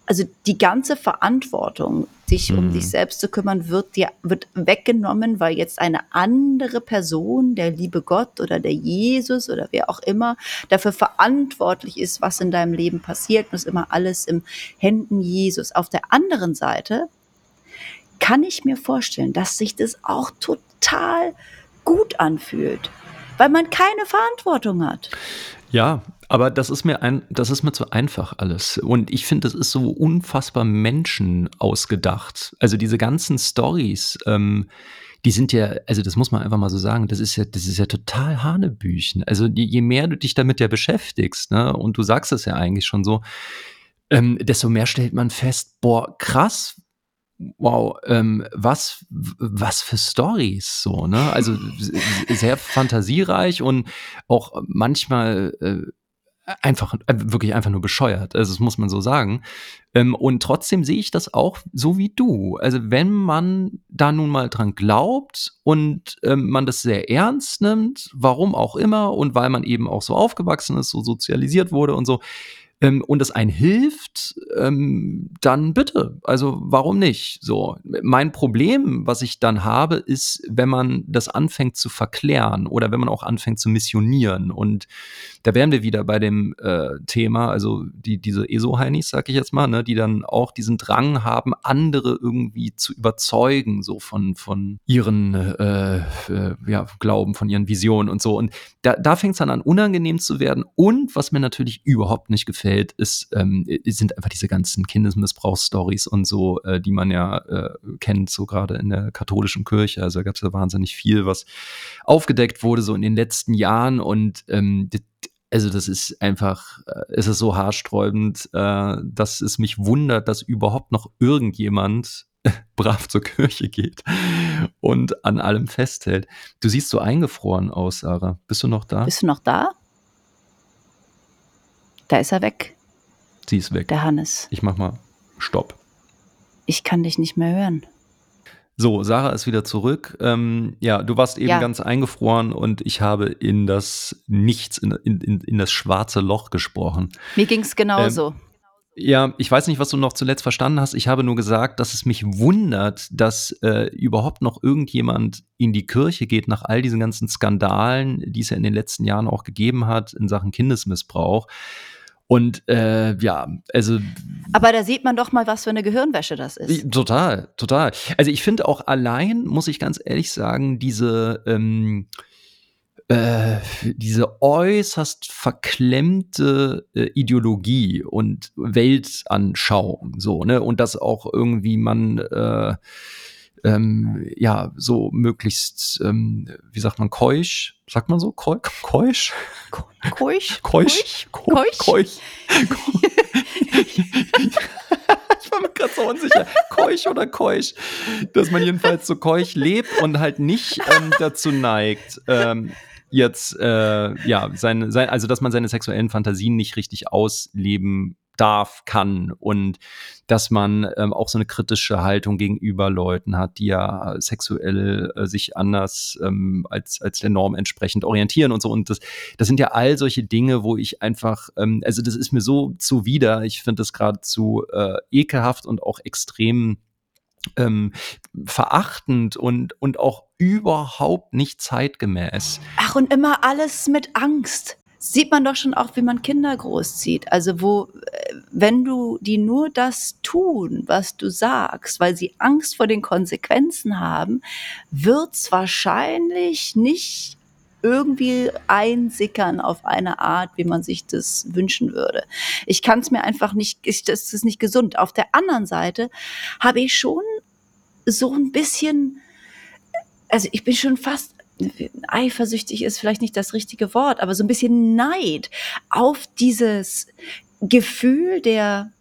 also die ganze Verantwortung, sich um dich Mhm. selbst zu kümmern, wird dir wird weggenommen, weil jetzt eine andere Person, der liebe Gott oder der Jesus oder wer auch immer, dafür verantwortlich ist, was in deinem Leben passiert und ist immer alles im Händen Jesus. Auf der anderen Seite kann ich mir vorstellen, dass sich das auch total gut anfühlt, weil man keine Verantwortung hat. Ja, aber das ist mir ein, das ist mir zu einfach alles. Und ich finde, das ist so unfassbar Menschen ausgedacht. Also diese ganzen Stories, ähm, die sind ja, also das muss man einfach mal so sagen, das ist ja, das ist ja total Hanebüchen. Also je, je mehr du dich damit ja beschäftigst, ne, und du sagst es ja eigentlich schon so, ähm, desto mehr stellt man fest, boah, krass, wow, ähm, was, was für Stories so, ne? Also sehr fantasiereich und auch manchmal äh, einfach, äh, wirklich einfach nur bescheuert. Also das muss man so sagen. Ähm, und trotzdem sehe ich das auch so wie du. Also wenn man da nun mal dran glaubt und ähm, man das sehr ernst nimmt, warum auch immer und weil man eben auch so aufgewachsen ist, so sozialisiert wurde und so, ähm, und es einen hilft, ähm, dann bitte. Also warum nicht? So, mein Problem, was ich dann habe, ist, wenn man das anfängt zu verklären oder wenn man auch anfängt zu missionieren. Und da wären wir wieder bei dem äh, Thema, also die, diese ESO-Heinis, sag ich jetzt mal, ne, die dann auch diesen Drang haben, andere irgendwie zu überzeugen, so von, von ihren äh, äh, ja, Glauben, von ihren Visionen und so. Und da, da fängt es dann an, unangenehm zu werden. Und was mir natürlich überhaupt nicht gefällt, ist, ähm, sind einfach diese ganzen Kindesmissbrauchsstories und so, äh, die man ja äh, kennt, so gerade in der katholischen Kirche. Also da gab es ja wahnsinnig viel, was aufgedeckt wurde, so in den letzten Jahren. Und ähm, also das ist einfach, äh, es ist so haarsträubend, äh, dass es mich wundert, dass überhaupt noch irgendjemand brav zur Kirche geht und an allem festhält. Du siehst so eingefroren aus, Sarah. Bist du noch da? Bist du noch da? Da ist er weg, Sie ist weg. der Hannes. Ich mach mal Stopp. Ich kann dich nicht mehr hören. So, Sarah ist wieder zurück. Ähm, ja, du warst eben Ja. ganz eingefroren und ich habe in das Nichts, in, in, in, das schwarze Loch gesprochen. Mir ging es genauso. Ja, ich weiß nicht, was du noch zuletzt verstanden hast. Ich habe nur gesagt, dass es mich wundert, dass äh, überhaupt noch irgendjemand in die Kirche geht nach all diesen ganzen Skandalen, die es ja in den letzten Jahren auch gegeben hat in Sachen Kindesmissbrauch. Und äh, ja, also Aber da sieht man doch mal, was für eine Gehirnwäsche das ist. Total, total. Also ich finde auch allein, muss ich ganz ehrlich sagen, diese, ähm, äh, diese äußerst verklemmte äh, Ideologie und Weltanschauung, so, ne, und dass auch irgendwie man, äh, ähm, ja, so möglichst, ähm, wie sagt man, keusch, sagt man so, Keu keusch? Keusch? Keusch? Keusch? Keusch? ich war mir gerade so unsicher. Keusch oder keusch? Dass man jedenfalls so keusch lebt und halt nicht ähm, dazu neigt, ähm, jetzt, äh, ja, seine, sein, also dass man seine sexuellen Fantasien nicht richtig ausleben darf, kann und dass man ähm, auch so eine kritische Haltung gegenüber Leuten hat, die ja sexuell äh, sich anders ähm, als, als der Norm entsprechend orientieren und so. Und das, das sind ja all solche Dinge, wo ich einfach, ähm, also das ist mir so zuwider. Ich finde das geradezu äh, ekelhaft und auch extrem ähm, verachtend und, und auch überhaupt nicht zeitgemäß. Ach, und immer alles mit Angst. Sieht man doch schon auch, wie man Kinder großzieht. Also, wo, äh, wenn du die nur das tun, was du sagst, weil sie Angst vor den Konsequenzen haben, wird's wahrscheinlich nicht irgendwie einsickern auf eine Art, wie man sich das wünschen würde. Ich kann es mir einfach nicht, ich, das ist nicht gesund. Auf der anderen Seite habe ich schon so ein bisschen, also ich bin schon fast eifersüchtig ist vielleicht nicht das richtige Wort, aber so ein bisschen Neid auf dieses Gefühl der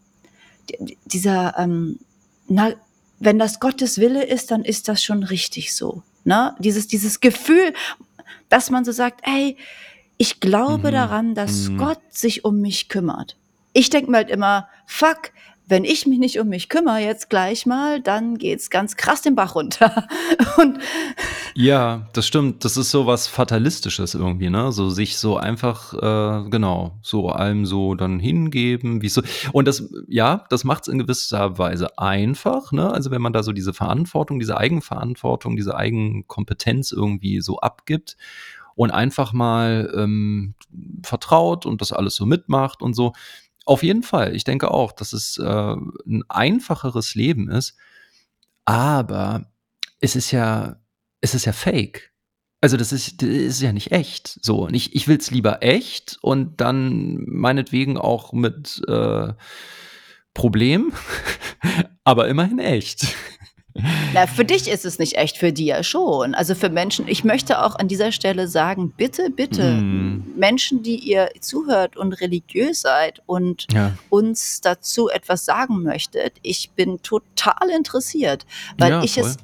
dieser ähm, na, wenn das Gottes Wille ist, dann ist das schon richtig so. Ne? Dieses, dieses Gefühl, dass man so sagt, ey, ich glaube Mhm. daran, dass Mhm. Gott sich um mich kümmert. ich denke mir halt immer, fuck, wenn ich mich nicht um mich kümmere jetzt gleich mal, dann geht's ganz krass den Bach runter. Und ja, das stimmt. Das ist so was Fatalistisches irgendwie, ne? So sich so einfach, äh, genau, so allem so dann hingeben, wie so. Und das, ja, das macht es in gewisser Weise einfach, ne? Also wenn man da so diese Verantwortung, diese Eigenverantwortung, diese Eigenkompetenz irgendwie so abgibt und einfach mal ähm, vertraut und das alles so mitmacht und so. Auf jeden Fall. Ich denke auch, dass es äh, ein einfacheres Leben ist. Aber es ist ja, es ist ja fake. Also das ist, das ist ja nicht echt. So, und ich, ich will es lieber echt und dann meinetwegen auch mit äh, Problem, aber immerhin echt. Na, für dich ist es nicht echt, für die ja schon. Also für Menschen, ich möchte auch an dieser Stelle sagen, bitte, bitte, mm. Menschen, die ihr zuhört und religiös seid und ja. uns dazu etwas sagen möchtet, ich bin total interessiert, weil ja, ich voll. es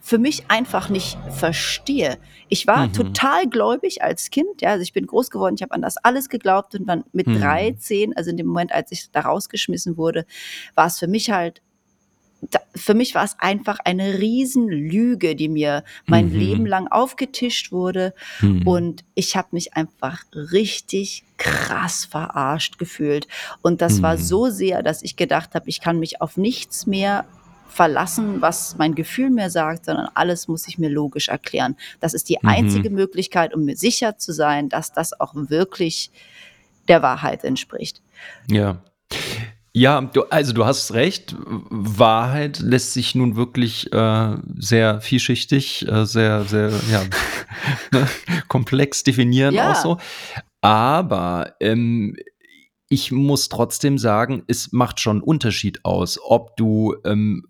für mich einfach nicht verstehe. Ich war mhm. total gläubig als Kind, ja, also ich bin groß geworden, ich habe an das alles geglaubt und dann mit mhm. 13, also in dem Moment, als ich da rausgeschmissen wurde, war es für mich halt für mich war es einfach eine Riesenlüge, die mir mein mhm. Leben lang aufgetischt wurde. Mhm. Und ich habe mich einfach richtig krass verarscht gefühlt. Und das mhm. war so sehr, dass ich gedacht habe, ich kann mich auf nichts mehr verlassen, was mein Gefühl mir sagt, sondern alles muss ich mir logisch erklären. Das ist die mhm. einzige Möglichkeit, um mir sicher zu sein, dass das auch wirklich der Wahrheit entspricht. Ja. Ja, du, also du hast recht. Wahrheit lässt sich nun wirklich äh, sehr vielschichtig, äh, sehr, sehr ja, ne, komplex definieren ja. auch so. Aber ähm, ich muss trotzdem sagen, es macht schon einen Unterschied aus, ob du ähm,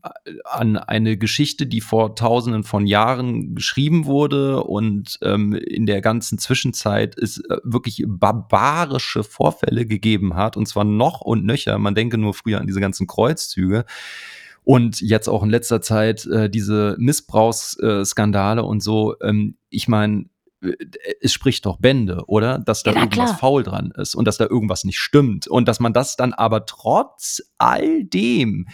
an eine Geschichte, die vor tausenden von Jahren geschrieben wurde und ähm, in der ganzen Zwischenzeit es äh, wirklich barbarische Vorfälle gegeben hat, und zwar noch und nöcher. Man denke nur früher an diese ganzen Kreuzzüge. Und jetzt auch in letzter Zeit äh, diese Missbrauchsskandale und so. Ähm, ich meine, es spricht doch Bände, oder? Dass da ja, irgendwas klar. faul dran ist und dass da irgendwas nicht stimmt und dass man das dann aber trotz all dem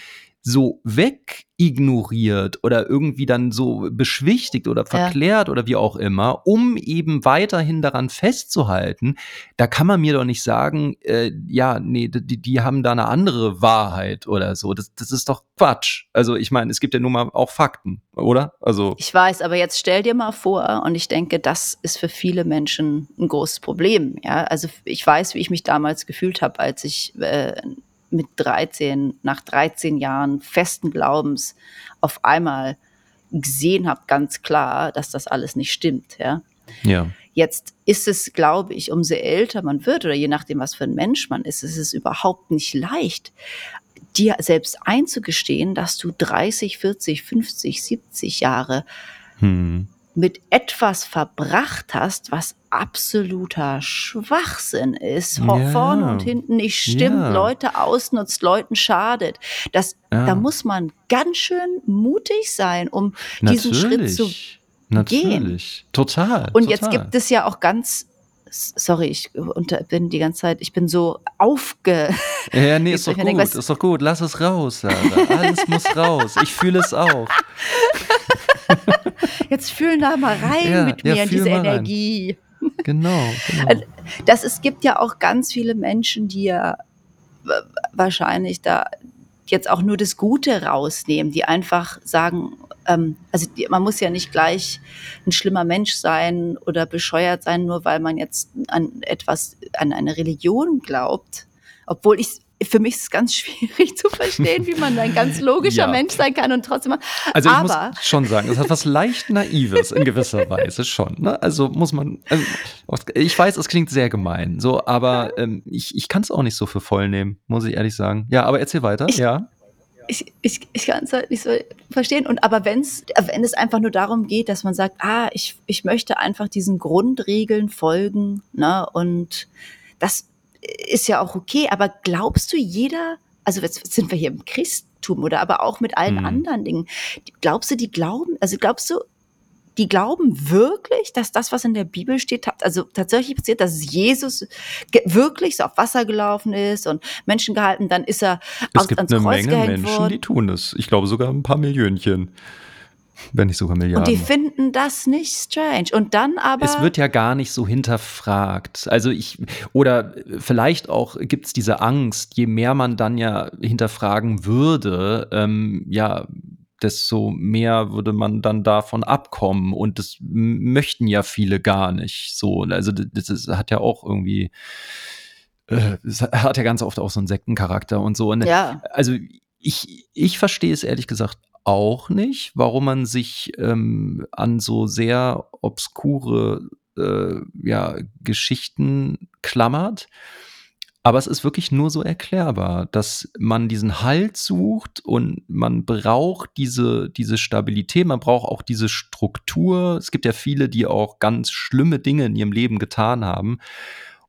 so wegignoriert oder irgendwie dann so beschwichtigt oder verklärt ja. oder wie auch immer, um eben weiterhin daran festzuhalten, da kann man mir doch nicht sagen, äh, ja, nee, die, die haben da eine andere Wahrheit oder so. Das, das ist doch Quatsch. Also ich meine, es gibt ja nun mal auch Fakten, oder? Also ich weiß, aber jetzt stell dir mal vor, und ich denke, das ist für viele Menschen ein großes Problem. Ja, also ich weiß, wie ich mich damals gefühlt habe, als ich äh, mit 13, nach 13 Jahren festen Glaubens auf einmal gesehen habe, ganz klar, dass das alles nicht stimmt. Ja. ja. Jetzt ist es, glaube ich, umso älter man wird oder je nachdem, was für ein Mensch man ist, ist es überhaupt nicht leicht, dir selbst einzugestehen, dass du 30, 40, 50, 70 Jahre hm mit etwas verbracht hast, was absoluter Schwachsinn ist, ja. vorne und hinten nicht stimmt, ja. Leute ausnutzt, Leuten schadet. Das, ja. Da muss man ganz schön mutig sein, um Natürlich. diesen Schritt zu Natürlich. gehen. Total. Und total. jetzt gibt es ja auch ganz sorry, ich bin die ganze Zeit, ich bin so aufge. Ja, nee, ist doch gut, denke, ist doch gut. Lass es raus, Sarah. Alles muss raus. Ich fühle es auch. Jetzt fühlen da mal rein ja, mit mir ja, in diese Energie. Rein. Genau, genau. Also, das, es gibt ja auch ganz viele Menschen, die ja wahrscheinlich da jetzt auch nur das Gute rausnehmen, die einfach sagen, ähm, also die, man muss ja nicht gleich ein schlimmer Mensch sein oder bescheuert sein, nur weil man jetzt an etwas, an eine Religion glaubt. Obwohl ich für mich ist es ganz schwierig zu verstehen, wie man ein ganz logischer ja. Mensch sein kann und trotzdem. Also ich Aber, muss schon sagen, es hat was leicht Naives in gewisser Weise schon. Ne? Also muss man. Also ich weiß, es klingt sehr gemein, so, aber ähm, ich, ich kann es auch nicht so für voll nehmen, muss ich ehrlich sagen. Ja, aber erzähl weiter. Ich, ja. Ich, ich, ich kann es halt nicht so verstehen. Und aber wenn's, wenn es einfach nur darum geht, dass man sagt, ah, ich, ich möchte einfach diesen Grundregeln folgen, ne? Und das ist ja auch okay, aber glaubst du, jeder, also jetzt sind wir hier im Christentum oder aber auch mit allen mhm. anderen Dingen, glaubst du, die glauben, also glaubst du, die glauben wirklich, dass das, was in der Bibel steht, also tatsächlich passiert, dass Jesus wirklich so auf Wasser gelaufen ist und Menschen gehalten, dann ist er es aus, gibt ans eine Kreuz Menge Menschen, worden. die tun das. Ich glaube sogar ein paar Millionchen. Wenn nicht sogar Milliarden. Und die finden das nicht strange. Und dann aber. Es wird ja gar nicht so hinterfragt. Also ich, oder vielleicht auch gibt es diese Angst, je mehr man dann ja hinterfragen würde, ähm, ja, desto mehr würde man dann davon abkommen. Und das möchten ja viele gar nicht so. Also das, das hat ja auch irgendwie, äh, hat ja ganz oft auch so einen Sektencharakter und so. Und ja. Also ich, ich verstehe es ehrlich gesagt auch nicht, warum man sich ähm, an so sehr obskure äh, ja, Geschichten klammert. Aber es ist wirklich nur so erklärbar, dass man diesen Halt sucht und man braucht diese, diese Stabilität, man braucht auch diese Struktur. Es gibt ja viele, die auch ganz schlimme Dinge in ihrem Leben getan haben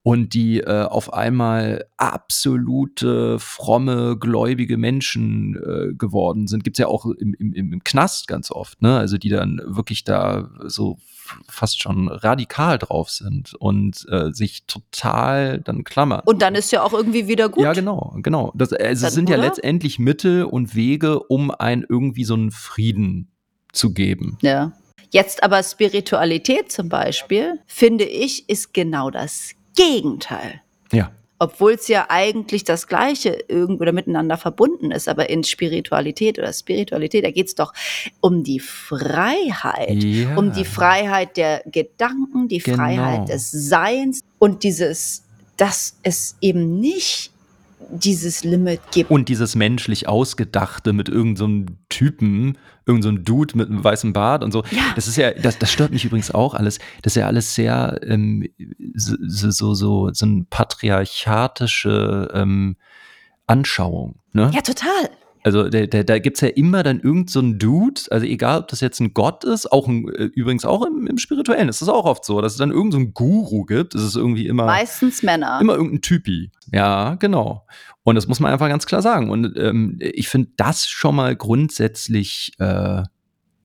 und die äh, auf einmal absolute fromme, gläubige Menschen äh, geworden sind. Gibt's ja auch im, im, im Knast ganz oft, ne? Also die dann wirklich da so fast schon radikal drauf sind und äh, sich total dann klammern. Und dann ist ja auch irgendwie wieder gut. Ja, genau, genau. Das, also es sind oder? ja letztendlich Mittel und Wege, um einen irgendwie so einen Frieden zu geben. Ja. Jetzt aber Spiritualität zum Beispiel, finde ich, ist genau das Gegenteil. Ja obwohl es ja eigentlich das Gleiche irgendwie oder miteinander verbunden ist, aber in Spiritualität oder Spiritualität, da geht es doch um die Freiheit, ja. um die Freiheit der Gedanken, die genau. Freiheit des Seins und dieses, dass es eben nicht dieses Limit gibt. Und dieses menschlich Ausgedachte mit irgendeinem so Typen, irgendein so Dude mit einem weißen Bart und so. Ja. Das ist ja, das, das stört mich übrigens auch alles. Das ist ja alles sehr ähm, so, so, so, so ein patriarchatische ähm, Anschauung. Ne? Ja, total. Also da, da, da gibt es ja immer dann irgendeinen so Dude, also egal ob das jetzt ein Gott ist, auch ein, äh, übrigens auch im, im Spirituellen ist das auch oft so, dass es dann irgendeinen so Guru gibt. Das ist irgendwie immer. Meistens Männer. Immer irgendein Typi. Ja, genau. Und das muss man einfach ganz klar sagen. Und ähm, ich finde das schon mal grundsätzlich, äh,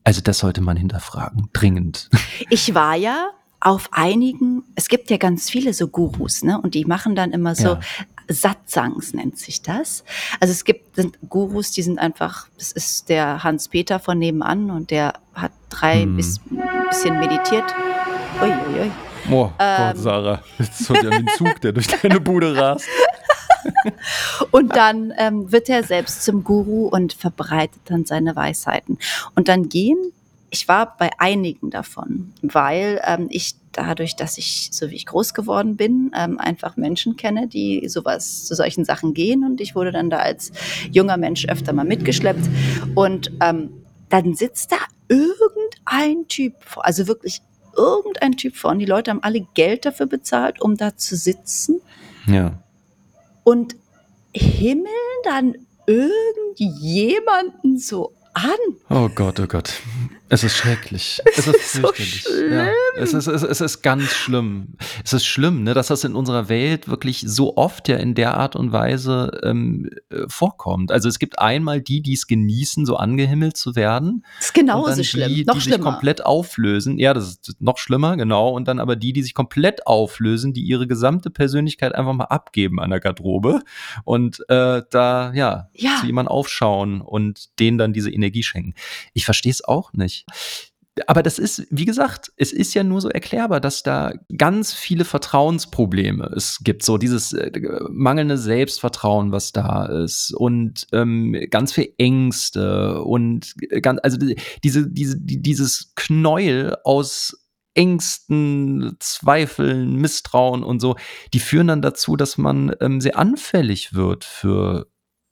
also das sollte man hinterfragen, dringend. Ich war ja auf einigen, es gibt ja ganz viele so Gurus, ne? Und die machen dann immer so ja. Satsangs nennt sich das. Also es gibt sind Gurus, die sind einfach, das ist der Hans-Peter von nebenan und der hat drei hm. bis, bisschen meditiert. Uiuiui. Ui. Oh, ähm, Gott, Sarah, jetzt ist heute ein Zug, der durch deine Bude rast. und dann ähm, wird er selbst zum Guru und verbreitet dann seine Weisheiten. Und dann gehen ich war bei einigen davon, weil ähm, ich dadurch, dass ich, so wie ich groß geworden bin, ähm, einfach Menschen kenne, die sowas zu solchen Sachen gehen. Und ich wurde dann da als junger Mensch öfter mal mitgeschleppt. Und ähm, dann sitzt da irgendein Typ vor, also wirklich irgendein Typ vor. Und die Leute haben alle Geld dafür bezahlt, um da zu sitzen. Ja. Und himmeln dann irgendjemanden so an. Oh Gott, oh Gott. Es ist schrecklich. Es ist, so schlimm. Ja. Es, ist, es, es ist ganz schlimm. Es ist schlimm, ne, dass das in unserer Welt wirklich so oft ja in der Art und Weise ähm, äh, vorkommt. Also es gibt einmal die, die es genießen, so angehimmelt zu werden. Das ist genauso schlimm. Die, noch die schlimmer. sich komplett auflösen. Ja, das ist noch schlimmer, genau. Und dann aber die, die sich komplett auflösen, die ihre gesamte Persönlichkeit einfach mal abgeben an der Garderobe und äh, da ja, ja. zu jemandem aufschauen und denen dann diese Energie schenken. Ich verstehe es auch nicht nicht. Aber das ist, wie gesagt, es ist ja nur so erklärbar, dass da ganz viele Vertrauensprobleme es gibt. So dieses äh, mangelnde Selbstvertrauen, was da ist und ähm, ganz viel Ängste und ganz, also diese, diese, dieses Knäuel aus Ängsten, Zweifeln, Misstrauen und so, die führen dann dazu, dass man ähm, sehr anfällig wird für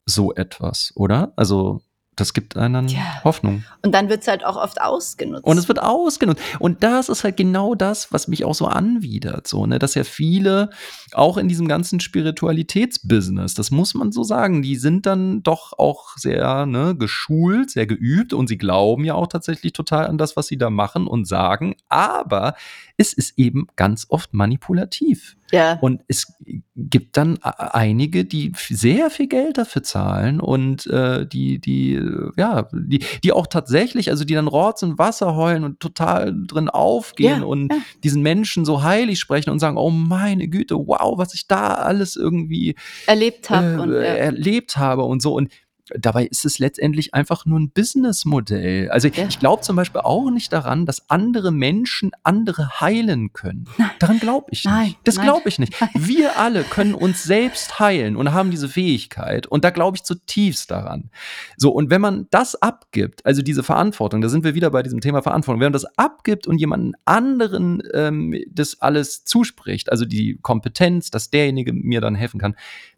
so etwas, oder? Also das gibt einen ja. Hoffnung. Und dann wird es halt auch oft ausgenutzt. Und es wird ausgenutzt. Und das ist halt genau das, was mich auch so anwidert. So, ne? Dass ja viele, auch in diesem ganzen Spiritualitätsbusiness, das muss man so sagen, die sind dann doch auch sehr ne, geschult, sehr geübt und sie glauben ja auch tatsächlich total an das, was sie da machen und sagen. Aber es ist eben ganz oft manipulativ. Ja. Und es gibt dann einige, die sehr viel Geld dafür zahlen und äh, die, die, ja, die, die auch tatsächlich, also die dann Rotz und Wasser heulen und total drin aufgehen Ja, und ja. diesen Menschen so heilig sprechen und sagen, oh meine Güte, wow, was ich da alles irgendwie Erlebt habe äh, und ja. erlebt habe und so. Und dabei ist es letztendlich einfach nur ein Businessmodell. Also Ja. ich glaube zum Beispiel auch nicht daran, dass andere Menschen andere heilen können. Daran glaube ich Nein, nicht. Das nein, glaube ich nicht. Wir alle können uns selbst heilen und haben diese Fähigkeit. Und da glaube ich zutiefst daran. So, und wenn man das abgibt, also diese Verantwortung, da sind wir wieder bei diesem Thema Verantwortung, wenn man das abgibt und jemanden anderen ähm, das alles zuspricht, also die Kompetenz, dass derjenige mir dann helfen kann,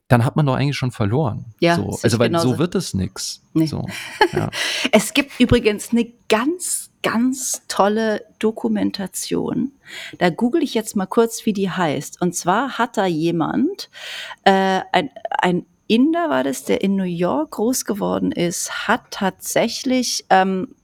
dann hat man doch eigentlich schon verloren. Ja, so, also weil genauso. so wird es nix. Nee. So, ja. Es gibt übrigens eine ganz, ganz tolle Dokumentation. Da google ich jetzt mal kurz, wie die heißt. Und zwar hat da jemand, äh, ein, ein Inder war das, der in New York groß geworden ist, hat tatsächlich ähm,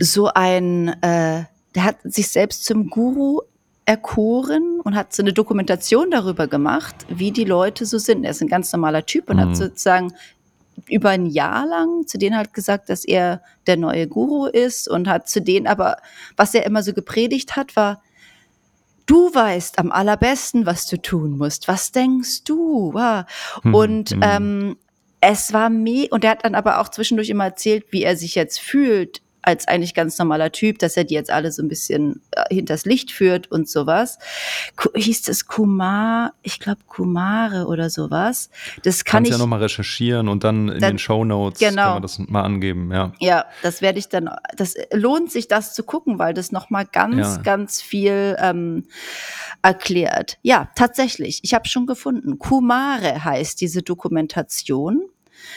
so ein, äh, der hat sich selbst zum Guru erkoren und hat so eine Dokumentation darüber gemacht, wie die Leute so sind. Er ist ein ganz normaler Typ und Mhm. hat sozusagen über ein Jahr lang zu denen halt gesagt, dass er der neue Guru ist und hat zu denen aber, was er immer so gepredigt hat, war, du weißt am allerbesten, was du tun musst. Was denkst du? Wa? Mhm, Und mhm. ähm, es war me und er hat dann aber auch zwischendurch immer erzählt, wie er sich jetzt fühlt als eigentlich ganz normaler Typ, dass er die jetzt alle so ein bisschen äh, hinters Licht führt und sowas. Ku hieß das Kumar, ich glaube Kumare oder sowas. Das kann Kannst ich ja nochmal recherchieren und dann in Dann- den Shownotes genau. kann man das mal angeben, ja. Ja, das werde ich dann, das lohnt sich, das zu gucken, weil das nochmal ganz, Ja. ganz viel ähm, erklärt. Ja, tatsächlich, ich habe schon gefunden. Kumare heißt diese Dokumentation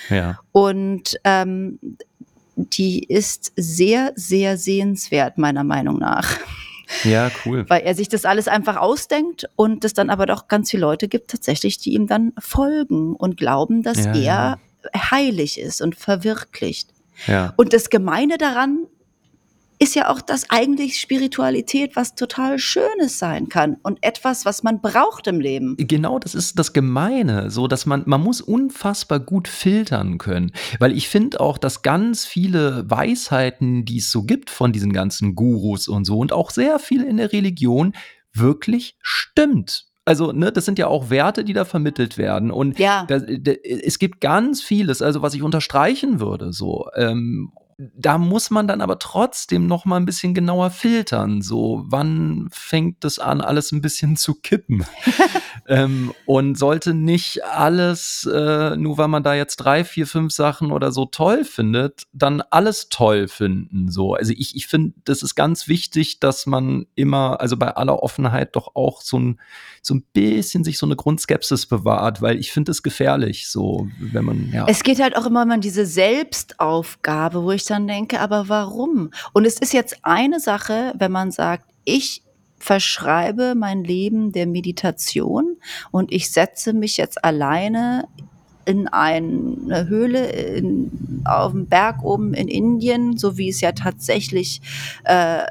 Ja. und ähm, die ist sehr, sehr sehenswert, meiner Meinung nach, Ja, cool. weil er sich das alles einfach ausdenkt und es dann aber doch ganz viele Leute gibt tatsächlich, die ihm dann folgen und glauben, dass Ja, er ja. heilig ist und verwirklicht. Ja. Und das Gemeine daran ist ja auch, dass eigentlich Spiritualität was total Schönes sein kann und etwas, was man braucht im Leben. Genau, das ist das Gemeine, so dass man, man muss unfassbar gut filtern können. Weil ich finde auch, dass ganz viele Weisheiten, die es so gibt von diesen ganzen Gurus und so und auch sehr viel in der Religion wirklich stimmt. Also, ne, das sind ja auch Werte, die da vermittelt werden. Und Ja. da, da, es gibt ganz vieles, also was ich unterstreichen würde, so. Ähm, da muss man dann aber trotzdem noch mal ein bisschen genauer filtern. So, wann fängt es an, alles ein bisschen zu kippen? ähm, und sollte nicht alles, äh, nur weil man da jetzt drei, vier, fünf Sachen oder so toll findet, dann alles toll finden. So, also ich, ich finde, das ist ganz wichtig, dass man immer, also bei aller Offenheit doch auch so ein, so ein bisschen sich so eine Grundskepsis bewahrt, weil ich finde es gefährlich, so, wenn man, ja. Es geht halt auch immer um diese Selbstaufgabe, wo ich dann denke, aber warum? Und es ist jetzt eine Sache, wenn man sagt, ich verschreibe mein Leben der Meditation und ich setze mich jetzt alleine in eine Höhle in, auf dem Berg oben in Indien, so wie es ja tatsächlich äh,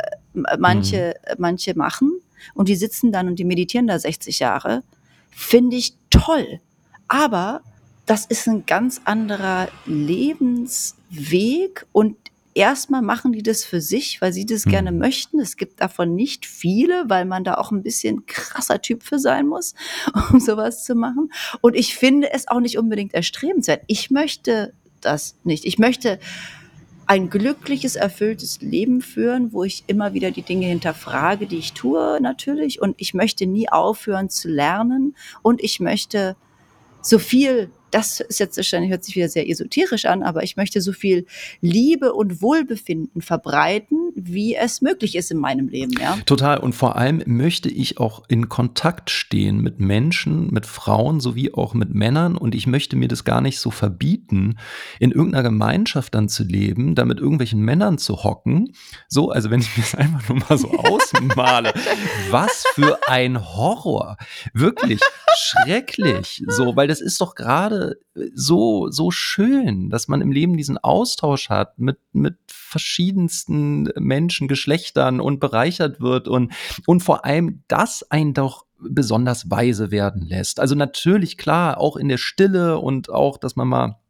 manche, manche machen. Und die sitzen dann und die meditieren da 60 Jahre. Finde ich toll. Aber das ist ein ganz anderer Lebensweg und erstmal machen die das für sich, weil sie das Mhm. gerne möchten. Es gibt davon nicht viele, weil man da auch ein bisschen krasser Typ für sein muss, um sowas zu machen. Und ich finde es auch nicht unbedingt erstrebenswert. Ich möchte das nicht. Ich möchte ein glückliches, erfülltes Leben führen, wo ich immer wieder die Dinge hinterfrage, die ich tue natürlich. Und ich möchte nie aufhören zu lernen. Und ich möchte so viel, das ist jetzt wahrscheinlich, hört sich wieder sehr esoterisch an, aber ich möchte so viel Liebe und Wohlbefinden verbreiten, wie es möglich ist in meinem Leben, ja. Total. Und vor allem möchte ich auch in Kontakt stehen mit Menschen, mit Frauen sowie auch mit Männern. Und ich möchte mir das gar nicht so verbieten, in irgendeiner Gemeinschaft dann zu leben, da mit irgendwelchen Männern zu hocken. So, also wenn ich mir das einfach nur mal so ausmale, was für ein Horror. Wirklich schrecklich. So, weil das ist doch gerade so, so schön, dass man im Leben diesen Austausch hat mit, mit verschiedensten Menschen, Geschlechtern und bereichert wird und, und vor allem, dass ein doch besonders weise werden lässt. Also natürlich klar, auch in der Stille und auch, dass man mal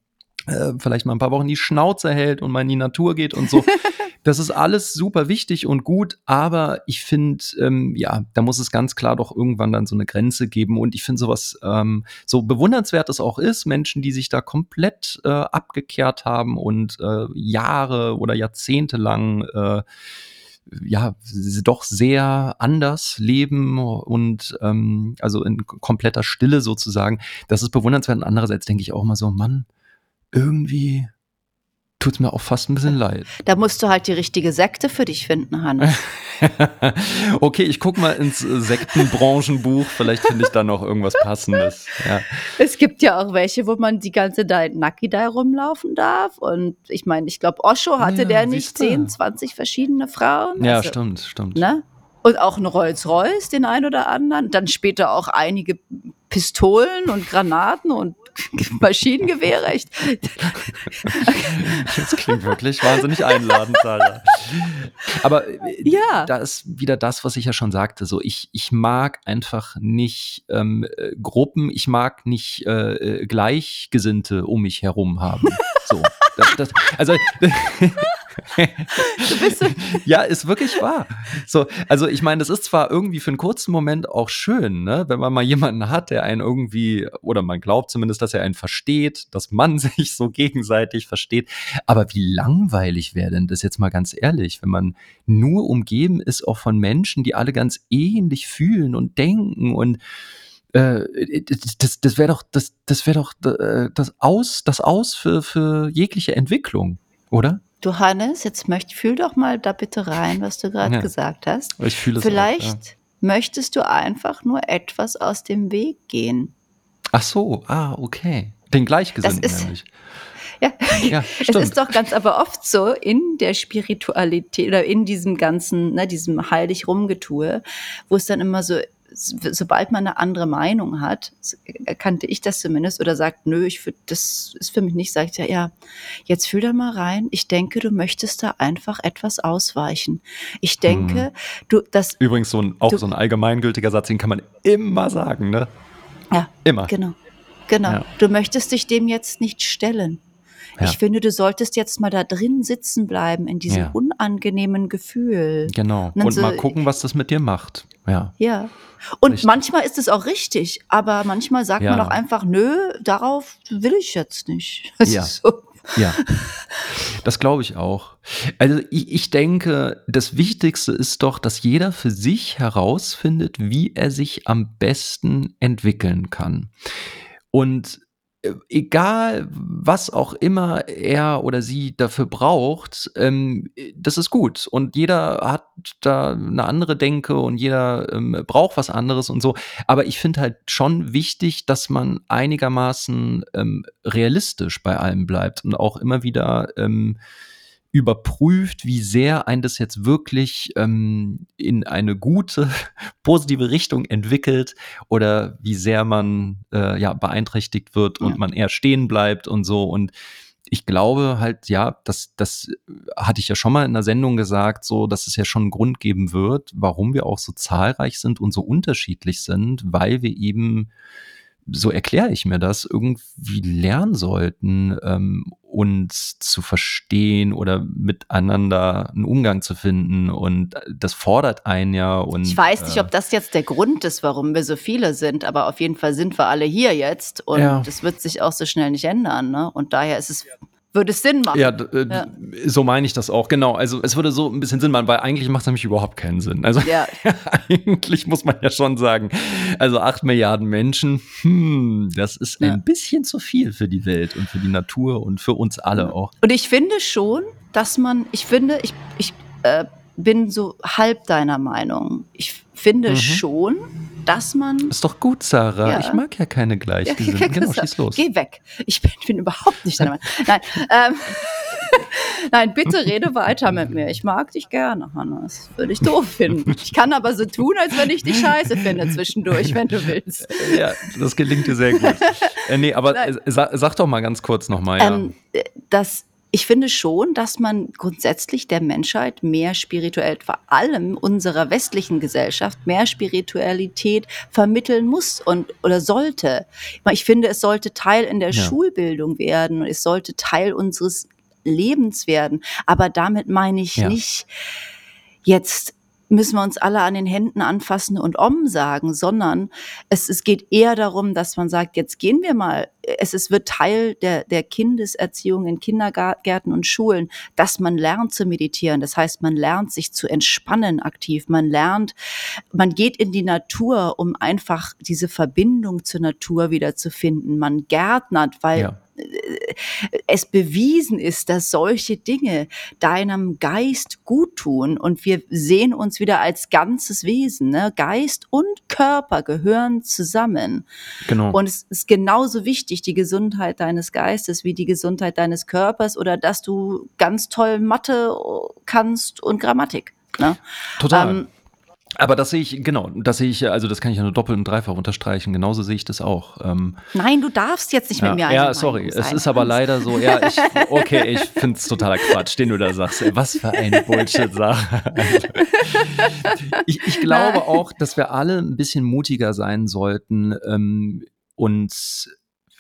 äh, vielleicht mal ein paar Wochen die Schnauze hält und mal in die Natur geht und so. Das ist alles super wichtig und gut, aber ich finde, ähm, ja, da muss es ganz klar doch irgendwann dann so eine Grenze geben. Und ich finde sowas, ähm, so bewundernswert es auch ist, Menschen, die sich da komplett äh, abgekehrt haben und äh, Jahre oder Jahrzehnte lang äh, ja doch sehr anders leben und ähm, also in kompletter Stille sozusagen. Das ist bewundernswert. Und andererseits denke ich auch mal so, Mann, irgendwie tut es mir auch fast ein bisschen leid. Da musst du halt die richtige Sekte für dich finden, Hannes. okay, ich gucke mal ins Sektenbranchenbuch. Vielleicht finde ich da noch irgendwas Passendes. Ja. Es gibt ja auch welche, wo man die ganze Zeit nackig da rumlaufen darf. Und ich meine, ich glaube, Osho hatte ja, der nicht 10, 20 verschiedene Frauen. Ja, also, stimmt, stimmt. Ne? Und auch ein Rolls-Royce, den ein oder anderen. Dann später auch einige Pistolen und Granaten und Maschinengewehre. Echt. Das klingt wirklich wahnsinnig einladend, Sarah. Aber äh, ja. da ist wieder das, was ich ja schon sagte. So, ich, ich mag einfach nicht ähm, äh, Gruppen, ich mag nicht äh, äh Gleichgesinnte um mich herum haben. So. Das, das, also du bist ja, ist wirklich wahr. So, also ich meine, das ist zwar irgendwie für einen kurzen Moment auch schön, ne, wenn man mal jemanden hat, der einen irgendwie oder man glaubt zumindest, dass er einen versteht, dass man sich so gegenseitig versteht. Aber wie langweilig wäre denn das jetzt mal ganz ehrlich, wenn man nur umgeben ist auch von Menschen, die alle ganz ähnlich fühlen und denken und äh, das, das wäre doch, das, das wäre doch äh, das Aus, das Aus für, für jegliche Entwicklung, oder? Du Hannes, jetzt möcht, fühl doch mal da bitte rein, was du gerade ja. gesagt hast. Ich fühle es Vielleicht auch, ja. möchtest du einfach nur etwas aus dem Weg gehen. Ach so, ah, okay. Den Gleichgesinnten ist, nämlich. Ja, ja es ist doch ganz aber oft so in der Spiritualität oder in diesem ganzen, ne, diesem heilig Rumgetue, wo es dann immer so sobald man eine andere Meinung hat, erkannte ich das zumindest, oder sagt, nö, ich für, das ist für mich nicht, sagt ja, ja, jetzt fühl da mal rein. Ich denke, du möchtest da einfach etwas ausweichen. Ich denke, hm. du, das. Übrigens so ein, auch du, so ein allgemeingültiger Satz, den kann man immer sagen, ne? Ja. Immer. Genau. Genau. Ja. Du möchtest dich dem jetzt nicht stellen. Ja. Ich finde, du solltest jetzt mal da drin sitzen bleiben, in diesem ja. unangenehmen Gefühl. Genau. Und, und so, mal gucken, was das mit dir macht. Ja. Ja. Und richtig. manchmal ist es auch richtig, aber manchmal sagt ja. man auch einfach, nö, darauf will ich jetzt nicht. Das ja. So. Ja, das glaube ich auch. Also ich, ich denke, das Wichtigste ist doch, dass jeder für sich herausfindet, wie er sich am besten entwickeln kann. Und egal was auch immer er oder sie dafür braucht, ähm, das ist gut. Und jeder hat da eine andere Denke und jeder ähm, braucht was anderes und so. Aber ich finde halt schon wichtig, dass man einigermaßen ähm, realistisch bei allem bleibt und auch immer wieder ähm, überprüft, wie sehr ein das jetzt wirklich ähm, in eine gute, positive Richtung entwickelt oder wie sehr man äh, ja beeinträchtigt wird und ja. man eher stehen bleibt und so. Und ich glaube halt, ja, das, das hatte ich ja schon mal in der Sendung gesagt, so, dass es ja schon einen Grund geben wird, warum wir auch so zahlreich sind und so unterschiedlich sind, weil wir eben so erkläre ich mir das, irgendwie lernen sollten, ähm, uns zu verstehen oder miteinander einen Umgang zu finden. Und das fordert einen ja. Und, ich weiß nicht, äh, ob das jetzt der Grund ist, warum wir so viele sind, aber auf jeden Fall sind wir alle hier jetzt und ja. das wird sich auch so schnell nicht ändern. Ne? Und daher ist es würde es Sinn machen. Ja, äh, ja. so meine ich das auch, genau. Also es würde so ein bisschen Sinn machen, weil eigentlich macht es nämlich überhaupt keinen Sinn. Also ja. eigentlich muss man ja schon sagen, also acht Milliarden Menschen, hm, das ist ja. ein bisschen zu viel für die Welt und für die Natur und für uns alle auch. Und ich finde schon, dass man, ich finde, ich, ich äh, bin so halb deiner Meinung. Ich finde mhm. schon, dass man. Ist doch gut, Sarah. Ja. Ich mag ja keine Gleichgesinnten. Ja, genau, schieß los. Geh weg. Ich bin, bin überhaupt nicht deiner Meinung. Nein, ähm, Nein, bitte rede weiter mit mir. Ich mag dich gerne, Hannes. Würde ich doof finden. Ich kann aber so tun, als wenn ich dich scheiße finde zwischendurch, wenn du willst. Ja, das gelingt dir sehr gut. Äh, nee, aber äh, sag, sag, doch mal ganz kurz nochmal. Ja. Ähm, das ich finde schon, dass man grundsätzlich der Menschheit mehr spirituell, vor allem unserer westlichen Gesellschaft, mehr Spiritualität vermitteln muss und oder sollte. Ich finde, es sollte Teil in der ja. Schulbildung werden. Es sollte Teil unseres Lebens werden. Aber damit meine ich ja. nicht jetzt müssen wir uns alle an den Händen anfassen und Om sagen, sondern es, es geht eher darum, dass man sagt, jetzt gehen wir mal, es, es wird Teil der, der Kindeserziehung in Kindergärten und Schulen, dass man lernt zu meditieren. Das heißt, man lernt sich zu entspannen aktiv. Man lernt, man geht in die Natur, um einfach diese Verbindung zur Natur wieder zu finden. Man gärtnert, weil ja es bewiesen ist, dass solche Dinge deinem Geist gut tun und wir sehen uns wieder als ganzes Wesen. Ne? Geist und Körper gehören zusammen. Genau. Und es ist genauso wichtig, die Gesundheit deines Geistes wie die Gesundheit deines Körpers oder dass du ganz toll Mathe kannst und Grammatik. Ne? Total. Ähm, aber das sehe ich, genau, das sehe ich, also das kann ich ja nur doppelt und dreifach unterstreichen. Genauso sehe ich das auch. Ähm, Nein, du darfst jetzt nicht ja, mit mir Ja, sorry, es ist aber leider so, ja, ich, okay, ich finde es totaler Quatsch, den du da sagst. Was für eine Bullshit-Sache. Also, ich, ich glaube auch, dass wir alle ein bisschen mutiger sein sollten, ähm, uns,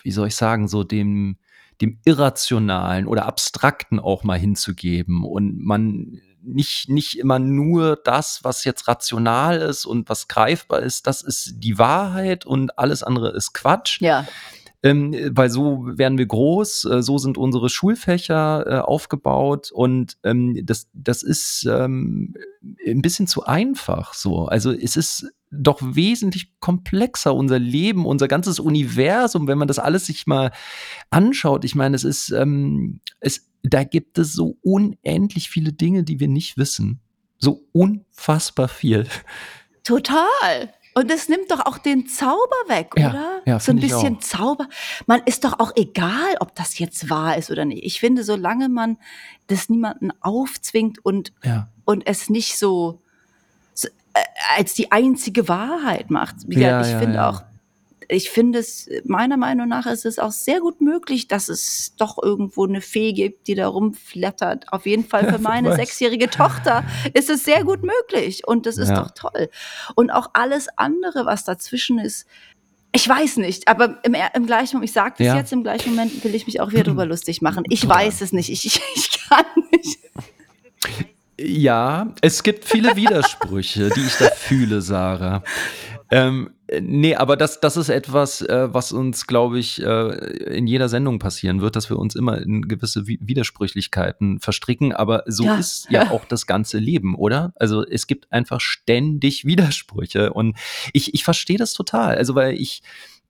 wie soll ich sagen, so dem, dem Irrationalen oder Abstrakten auch mal hinzugeben und man nicht, nicht immer nur das, was jetzt rational ist und was greifbar ist, das ist die Wahrheit und alles andere ist Quatsch. Ja. Ähm, weil so werden wir groß, äh, so sind unsere Schulfächer äh, aufgebaut und ähm, das, das ist ähm, ein bisschen zu einfach so. Also es ist doch wesentlich komplexer, unser Leben, unser ganzes Universum, wenn man das alles sich mal anschaut. Ich meine, es ist, ähm, es, da gibt es so unendlich viele Dinge, die wir nicht wissen. So unfassbar viel. Total. Und es nimmt doch auch den Zauber weg, ja, oder? Ja, so ein bisschen Zauber. Man ist doch auch egal, ob das jetzt wahr ist oder nicht. Ich finde, solange man das niemanden aufzwingt und, ja. und es nicht so äh, als die einzige Wahrheit macht. Ja, ich finde auch, ich finde es, meiner Meinung nach ist es auch sehr gut möglich, dass es doch irgendwo eine Fee gibt, die da rumflattert. Auf jeden Fall für meine sechsjährige Tochter ist es sehr gut möglich. Und das ist ja. doch toll. Und auch alles andere, was dazwischen ist, ich weiß nicht, aber im, im gleichen Moment, ich sage das ja. jetzt, im gleichen Moment will ich mich auch wieder drüber lustig machen. Ich weiß es nicht. Ich, ich, ich kann nicht. Ja, es gibt viele Widersprüche, die ich da fühle, Sarah. Ähm, nee, aber das, das ist etwas, äh, was uns, glaube ich, äh, in jeder Sendung passieren wird, dass wir uns immer in gewisse Widersprüchlichkeiten verstricken. Aber so ja. ist ja auch das ganze Leben, oder? Also es gibt einfach ständig Widersprüche. Und ich, ich verstehe das total. Also, weil ich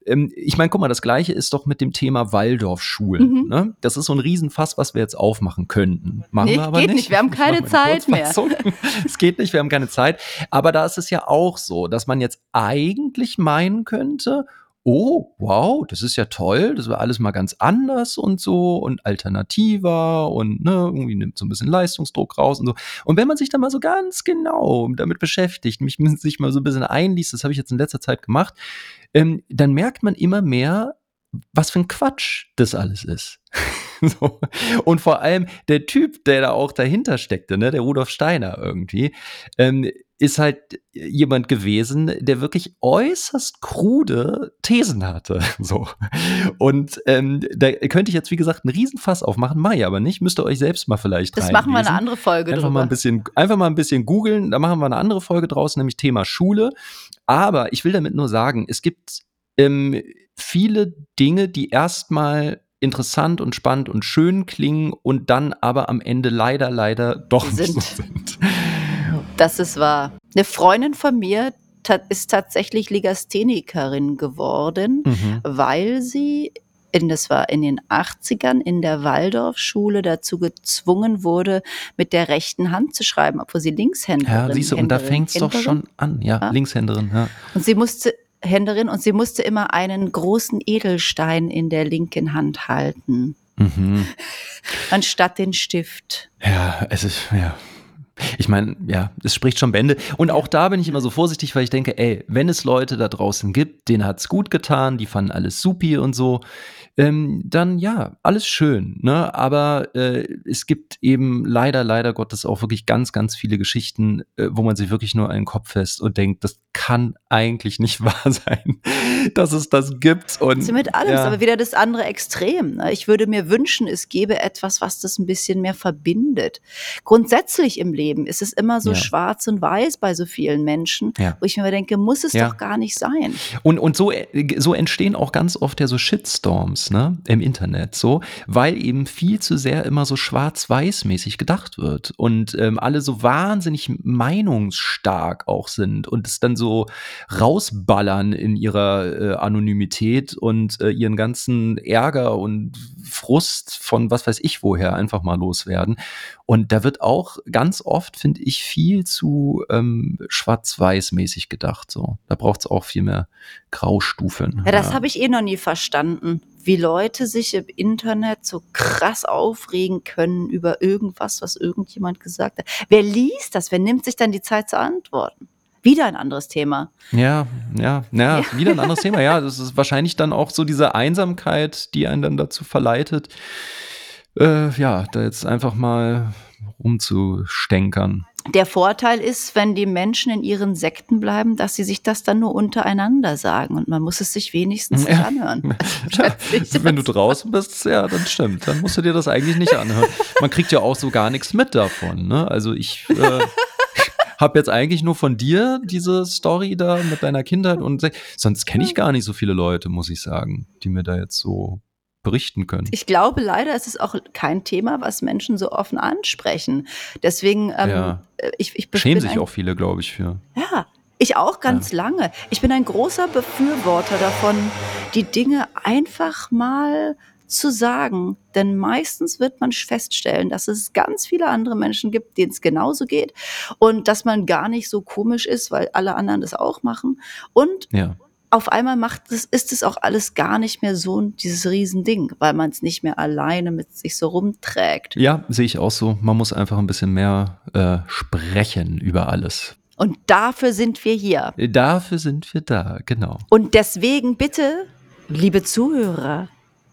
ähm, ich meine, guck mal, das gleiche ist doch mit dem Thema Waldorfschulen. Mhm. Ne? Das ist so ein Riesenfass, was wir jetzt aufmachen könnten. Machen nee, wir aber geht nicht. nicht. Wir haben keine Zeit mehr. es geht nicht, wir haben keine Zeit. Aber da ist es ja auch so, dass man jetzt eigentlich meinen könnte, oh, wow, das ist ja toll, das war alles mal ganz anders und so und alternativer und ne, irgendwie nimmt so ein bisschen Leistungsdruck raus und so. Und wenn man sich da mal so ganz genau damit beschäftigt, mich sich mal so ein bisschen einliest, das habe ich jetzt in letzter Zeit gemacht, ähm, dann merkt man immer mehr, was für ein Quatsch das alles ist. so. Und vor allem der Typ, der da auch dahinter steckte, ne, der Rudolf Steiner irgendwie, ähm, ist halt jemand gewesen, der wirklich äußerst krude Thesen hatte. So. Und ähm, da könnte ich jetzt, wie gesagt, einen Riesenfass aufmachen, mache ich aber nicht. Müsst ihr euch selbst mal vielleicht Das machen wir eine andere Folge einfach drüber. Mal ein bisschen, einfach mal ein bisschen googeln, da machen wir eine andere Folge draus, nämlich Thema Schule. Aber ich will damit nur sagen, es gibt ähm, viele Dinge, die erstmal interessant und spannend und schön klingen und dann aber am Ende leider, leider doch sind. nicht so sind. Das ist wahr. Eine Freundin von mir ist tatsächlich Legasthenikerin geworden, mhm. weil sie in, das war in den 80ern in der Waldorfschule dazu gezwungen wurde, mit der rechten Hand zu schreiben, obwohl sie Linkshänderin Ja, siehst du, und da fängt es doch schon an, ja, ja. Linkshänderin, ja. Und sie musste Händerin und sie musste immer einen großen Edelstein in der linken Hand halten. Mhm. Anstatt den Stift. Ja, es ist, ja. Ich meine, ja, es spricht schon Bände. Und auch da bin ich immer so vorsichtig, weil ich denke, ey, wenn es Leute da draußen gibt, denen hat's gut getan, die fanden alles supi und so, ähm, dann ja, alles schön. Ne? Aber äh, es gibt eben leider, leider Gottes auch wirklich ganz, ganz viele Geschichten, äh, wo man sich wirklich nur einen Kopf fest und denkt, das kann eigentlich nicht wahr sein, dass es das gibt. Und, also mit allem, ja. aber wieder das andere Extrem. Ne? Ich würde mir wünschen, es gäbe etwas, was das ein bisschen mehr verbindet. Grundsätzlich im Leben ist es immer so ja. schwarz und weiß bei so vielen Menschen, ja. wo ich mir denke, muss es doch gar nicht sein. Und, und so, äh, so entstehen auch ganz oft ja so Shitstorms ne, im Internet, so, weil eben viel zu sehr immer so schwarz-weiß-mäßig gedacht wird und ähm, alle so wahnsinnig meinungsstark auch sind und es dann so rausballern in ihrer äh, Anonymität und äh, ihren ganzen Ärger und Frust von was weiß ich woher einfach mal loswerden. Und da wird auch ganz oft, finde ich, viel zu ähm, schwarz-weiß-mäßig gedacht. So, da braucht es auch viel mehr Graustufen. Ja, das ja. habe ich eh noch nie verstanden wie Leute sich im Internet so krass aufregen können über irgendwas, was irgendjemand gesagt hat. Wer liest das? Wer nimmt sich dann die Zeit zu antworten? Wieder ein anderes Thema. Ja, ja, ja, ja. wieder ein anderes Thema. Ja, das ist wahrscheinlich dann auch so diese Einsamkeit, die einen dann dazu verleitet, äh, ja, da jetzt einfach mal rumzustänkern. Der Vorteil ist, wenn die Menschen in ihren Sekten bleiben, dass sie sich das dann nur untereinander sagen und man muss es sich wenigstens ja. nicht anhören. Ja, wenn du draußen bist, ja, dann stimmt. Dann musst du dir das eigentlich nicht anhören. Man kriegt ja auch so gar nichts mit davon. Ne? Also ich äh, habe jetzt eigentlich nur von dir diese Story da mit deiner Kindheit und sonst kenne ich gar nicht so viele Leute, muss ich sagen, die mir da jetzt so berichten können. Ich glaube leider, ist es auch kein Thema, was Menschen so offen ansprechen. Deswegen, ähm, ja. Äh, ich, ich schämen sich auch viele, glaube ich, für. Ja, ich auch ganz ja. lange. Ich bin ein großer Befürworter davon, die Dinge einfach mal zu sagen. Denn meistens wird man feststellen, dass es ganz viele andere Menschen gibt, denen es genauso geht und dass man gar nicht so komisch ist, weil alle anderen das auch machen. Und ja auf einmal macht es, ist es auch alles gar nicht mehr so dieses Riesending, weil man es nicht mehr alleine mit sich so rumträgt. Ja, sehe ich auch so. Man muss einfach ein bisschen mehr äh, sprechen über alles. Und dafür sind wir hier. Dafür sind wir da, genau. Und deswegen bitte, liebe Zuhörer,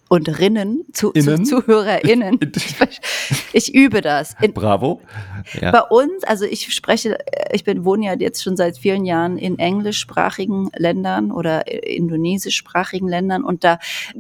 und Rinnen, zu, zu, ZuhörerInnen. Ich, übe das. In, Bravo. Ja. Bei uns, also ich spreche, ich bin, wohne ja jetzt schon seit vielen Jahren in englischsprachigen Ländern oder indonesischsprachigen Ländern und da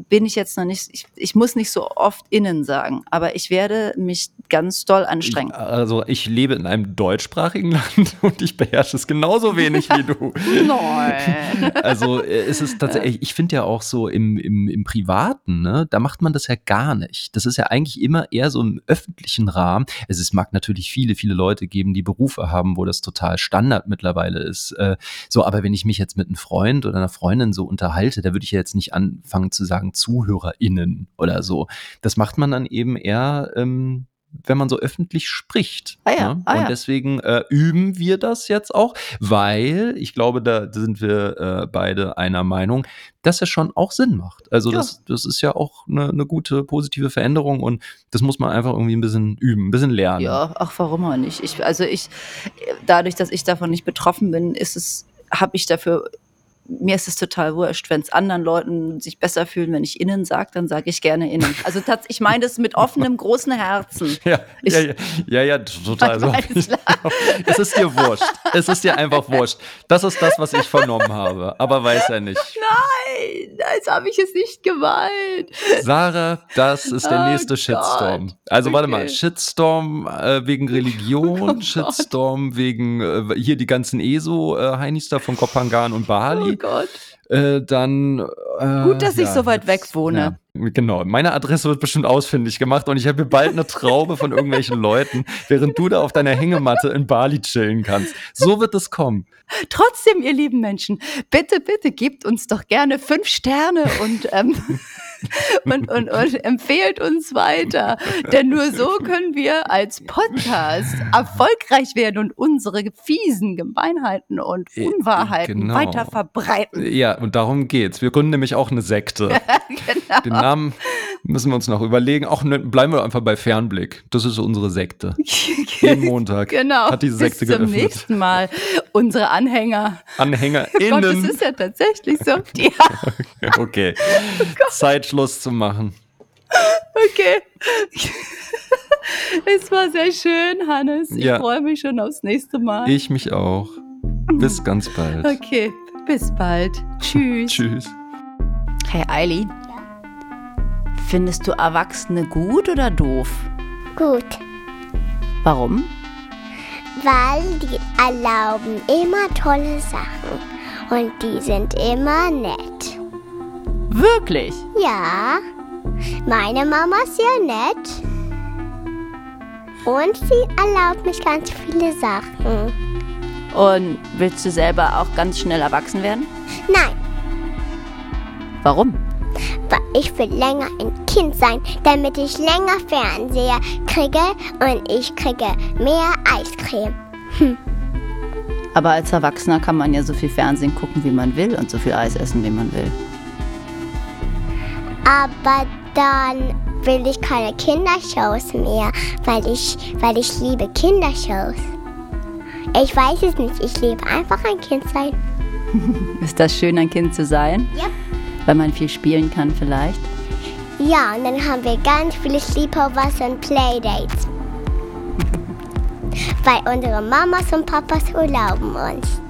bin ich jetzt noch nicht, ich, ich muss nicht so oft innen sagen, aber ich werde mich ganz doll anstrengen. Also ich lebe in einem deutschsprachigen Land und ich beherrsche es genauso wenig wie du. Nein. Also äh, es ist tatsächlich, ich finde ja auch so im, im, im Privaten, ne, da macht man das ja gar nicht. Das ist ja eigentlich immer eher so im öffentlichen Rahmen. Es ist, mag natürlich viele, viele Leute geben, die Berufe haben, wo das total Standard mittlerweile ist. Äh, so, aber wenn ich mich jetzt mit einem Freund oder einer Freundin so unterhalte, da würde ich ja jetzt nicht anfangen zu sagen ZuhörerInnen oder so. Das macht man dann eben eher ähm, wenn man so öffentlich spricht. Ah ja, ne? ah und ja. deswegen äh, üben wir das jetzt auch, weil ich glaube, da sind wir äh, beide einer Meinung, dass es schon auch Sinn macht. Also ja. das, das ist ja auch eine, eine gute, positive Veränderung und das muss man einfach irgendwie ein bisschen üben, ein bisschen lernen. Ja, ach, warum auch nicht? Ich, also ich, dadurch, dass ich davon nicht betroffen bin, ist es, habe ich dafür mir ist es total wurscht, wenn es anderen Leuten sich besser fühlen, wenn ich innen sage, dann sage ich gerne innen. Also ich meine das mit offenem, großen Herzen. Ja, ich, ja, ja, ja, ja, total. So. es ist dir wurscht. Es ist dir einfach wurscht. Das ist das, was ich vernommen habe. Aber weiß er nicht. Nein, als habe ich es nicht gemeint. Sarah, das ist der oh nächste Gott. Shitstorm. Also okay. warte mal, Shitstorm äh, wegen Religion, oh Shitstorm wegen äh, hier die ganzen ESO-Heinis äh, da von Kopangan und Bali. Oh Gott. Äh, dann. Äh, Gut, dass ja, ich so weit weg wohne. Ja, genau. Meine Adresse wird bestimmt ausfindig gemacht und ich habe hier bald eine Traube von irgendwelchen Leuten, während du da auf deiner Hängematte in Bali chillen kannst. So wird es kommen. Trotzdem, ihr lieben Menschen, bitte, bitte gebt uns doch gerne fünf Sterne und ähm, und, und, und empfehlt uns weiter. Denn nur so können wir als Podcast erfolgreich werden und unsere fiesen Gemeinheiten und äh, Unwahrheiten genau. weiter verbreiten. Ja, und darum geht's. Wir gründen nämlich auch eine Sekte. genau. Den Namen Müssen wir uns noch überlegen. Auch ne, bleiben wir einfach bei Fernblick. Das ist unsere Sekte. Jeden Montag genau. hat diese Sekte Bis zum geöffnet. nächsten Mal. Unsere Anhänger. Anhänger Gott, das ist ja tatsächlich so. Ja, Okay. Zeit, Schluss zu machen. okay. Es war sehr schön, Hannes. Ich Ja. freue mich schon aufs nächste Mal. Ich mich auch. Bis ganz bald. Okay, bis bald. Tschüss. Tschüss. Hey Eili, findest du Erwachsene gut oder doof? Gut, Warum? weil die erlauben immer tolle Sachen und die sind immer nett. Wirklich? Ja, meine Mama ist sehr nett und sie erlaubt mich ganz viele Sachen. Und willst du selber auch ganz schnell erwachsen werden? Nein, Warum? Weil ich will länger ein Kind sein, damit ich länger Fernseher kriege und ich kriege mehr Eiscreme. Aber als Erwachsener kann man ja so viel Fernsehen gucken, wie man will und so viel Eis essen, wie man will. Aber dann will ich keine Kindershows mehr, weil ich, weil ich liebe Kindershows. Ich weiß es nicht, ich liebe einfach ein Kind sein. Ist das schön, ein Kind zu sein? Ja. Weil man viel spielen kann vielleicht. Ja, und dann haben wir ganz viele Sleepovers und Playdates. Weil unsere Mamas und Papas erlauben uns.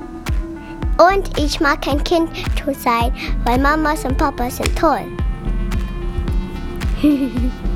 Und ich mag kein Kind zu sein, weil Mamas und Papas sind toll.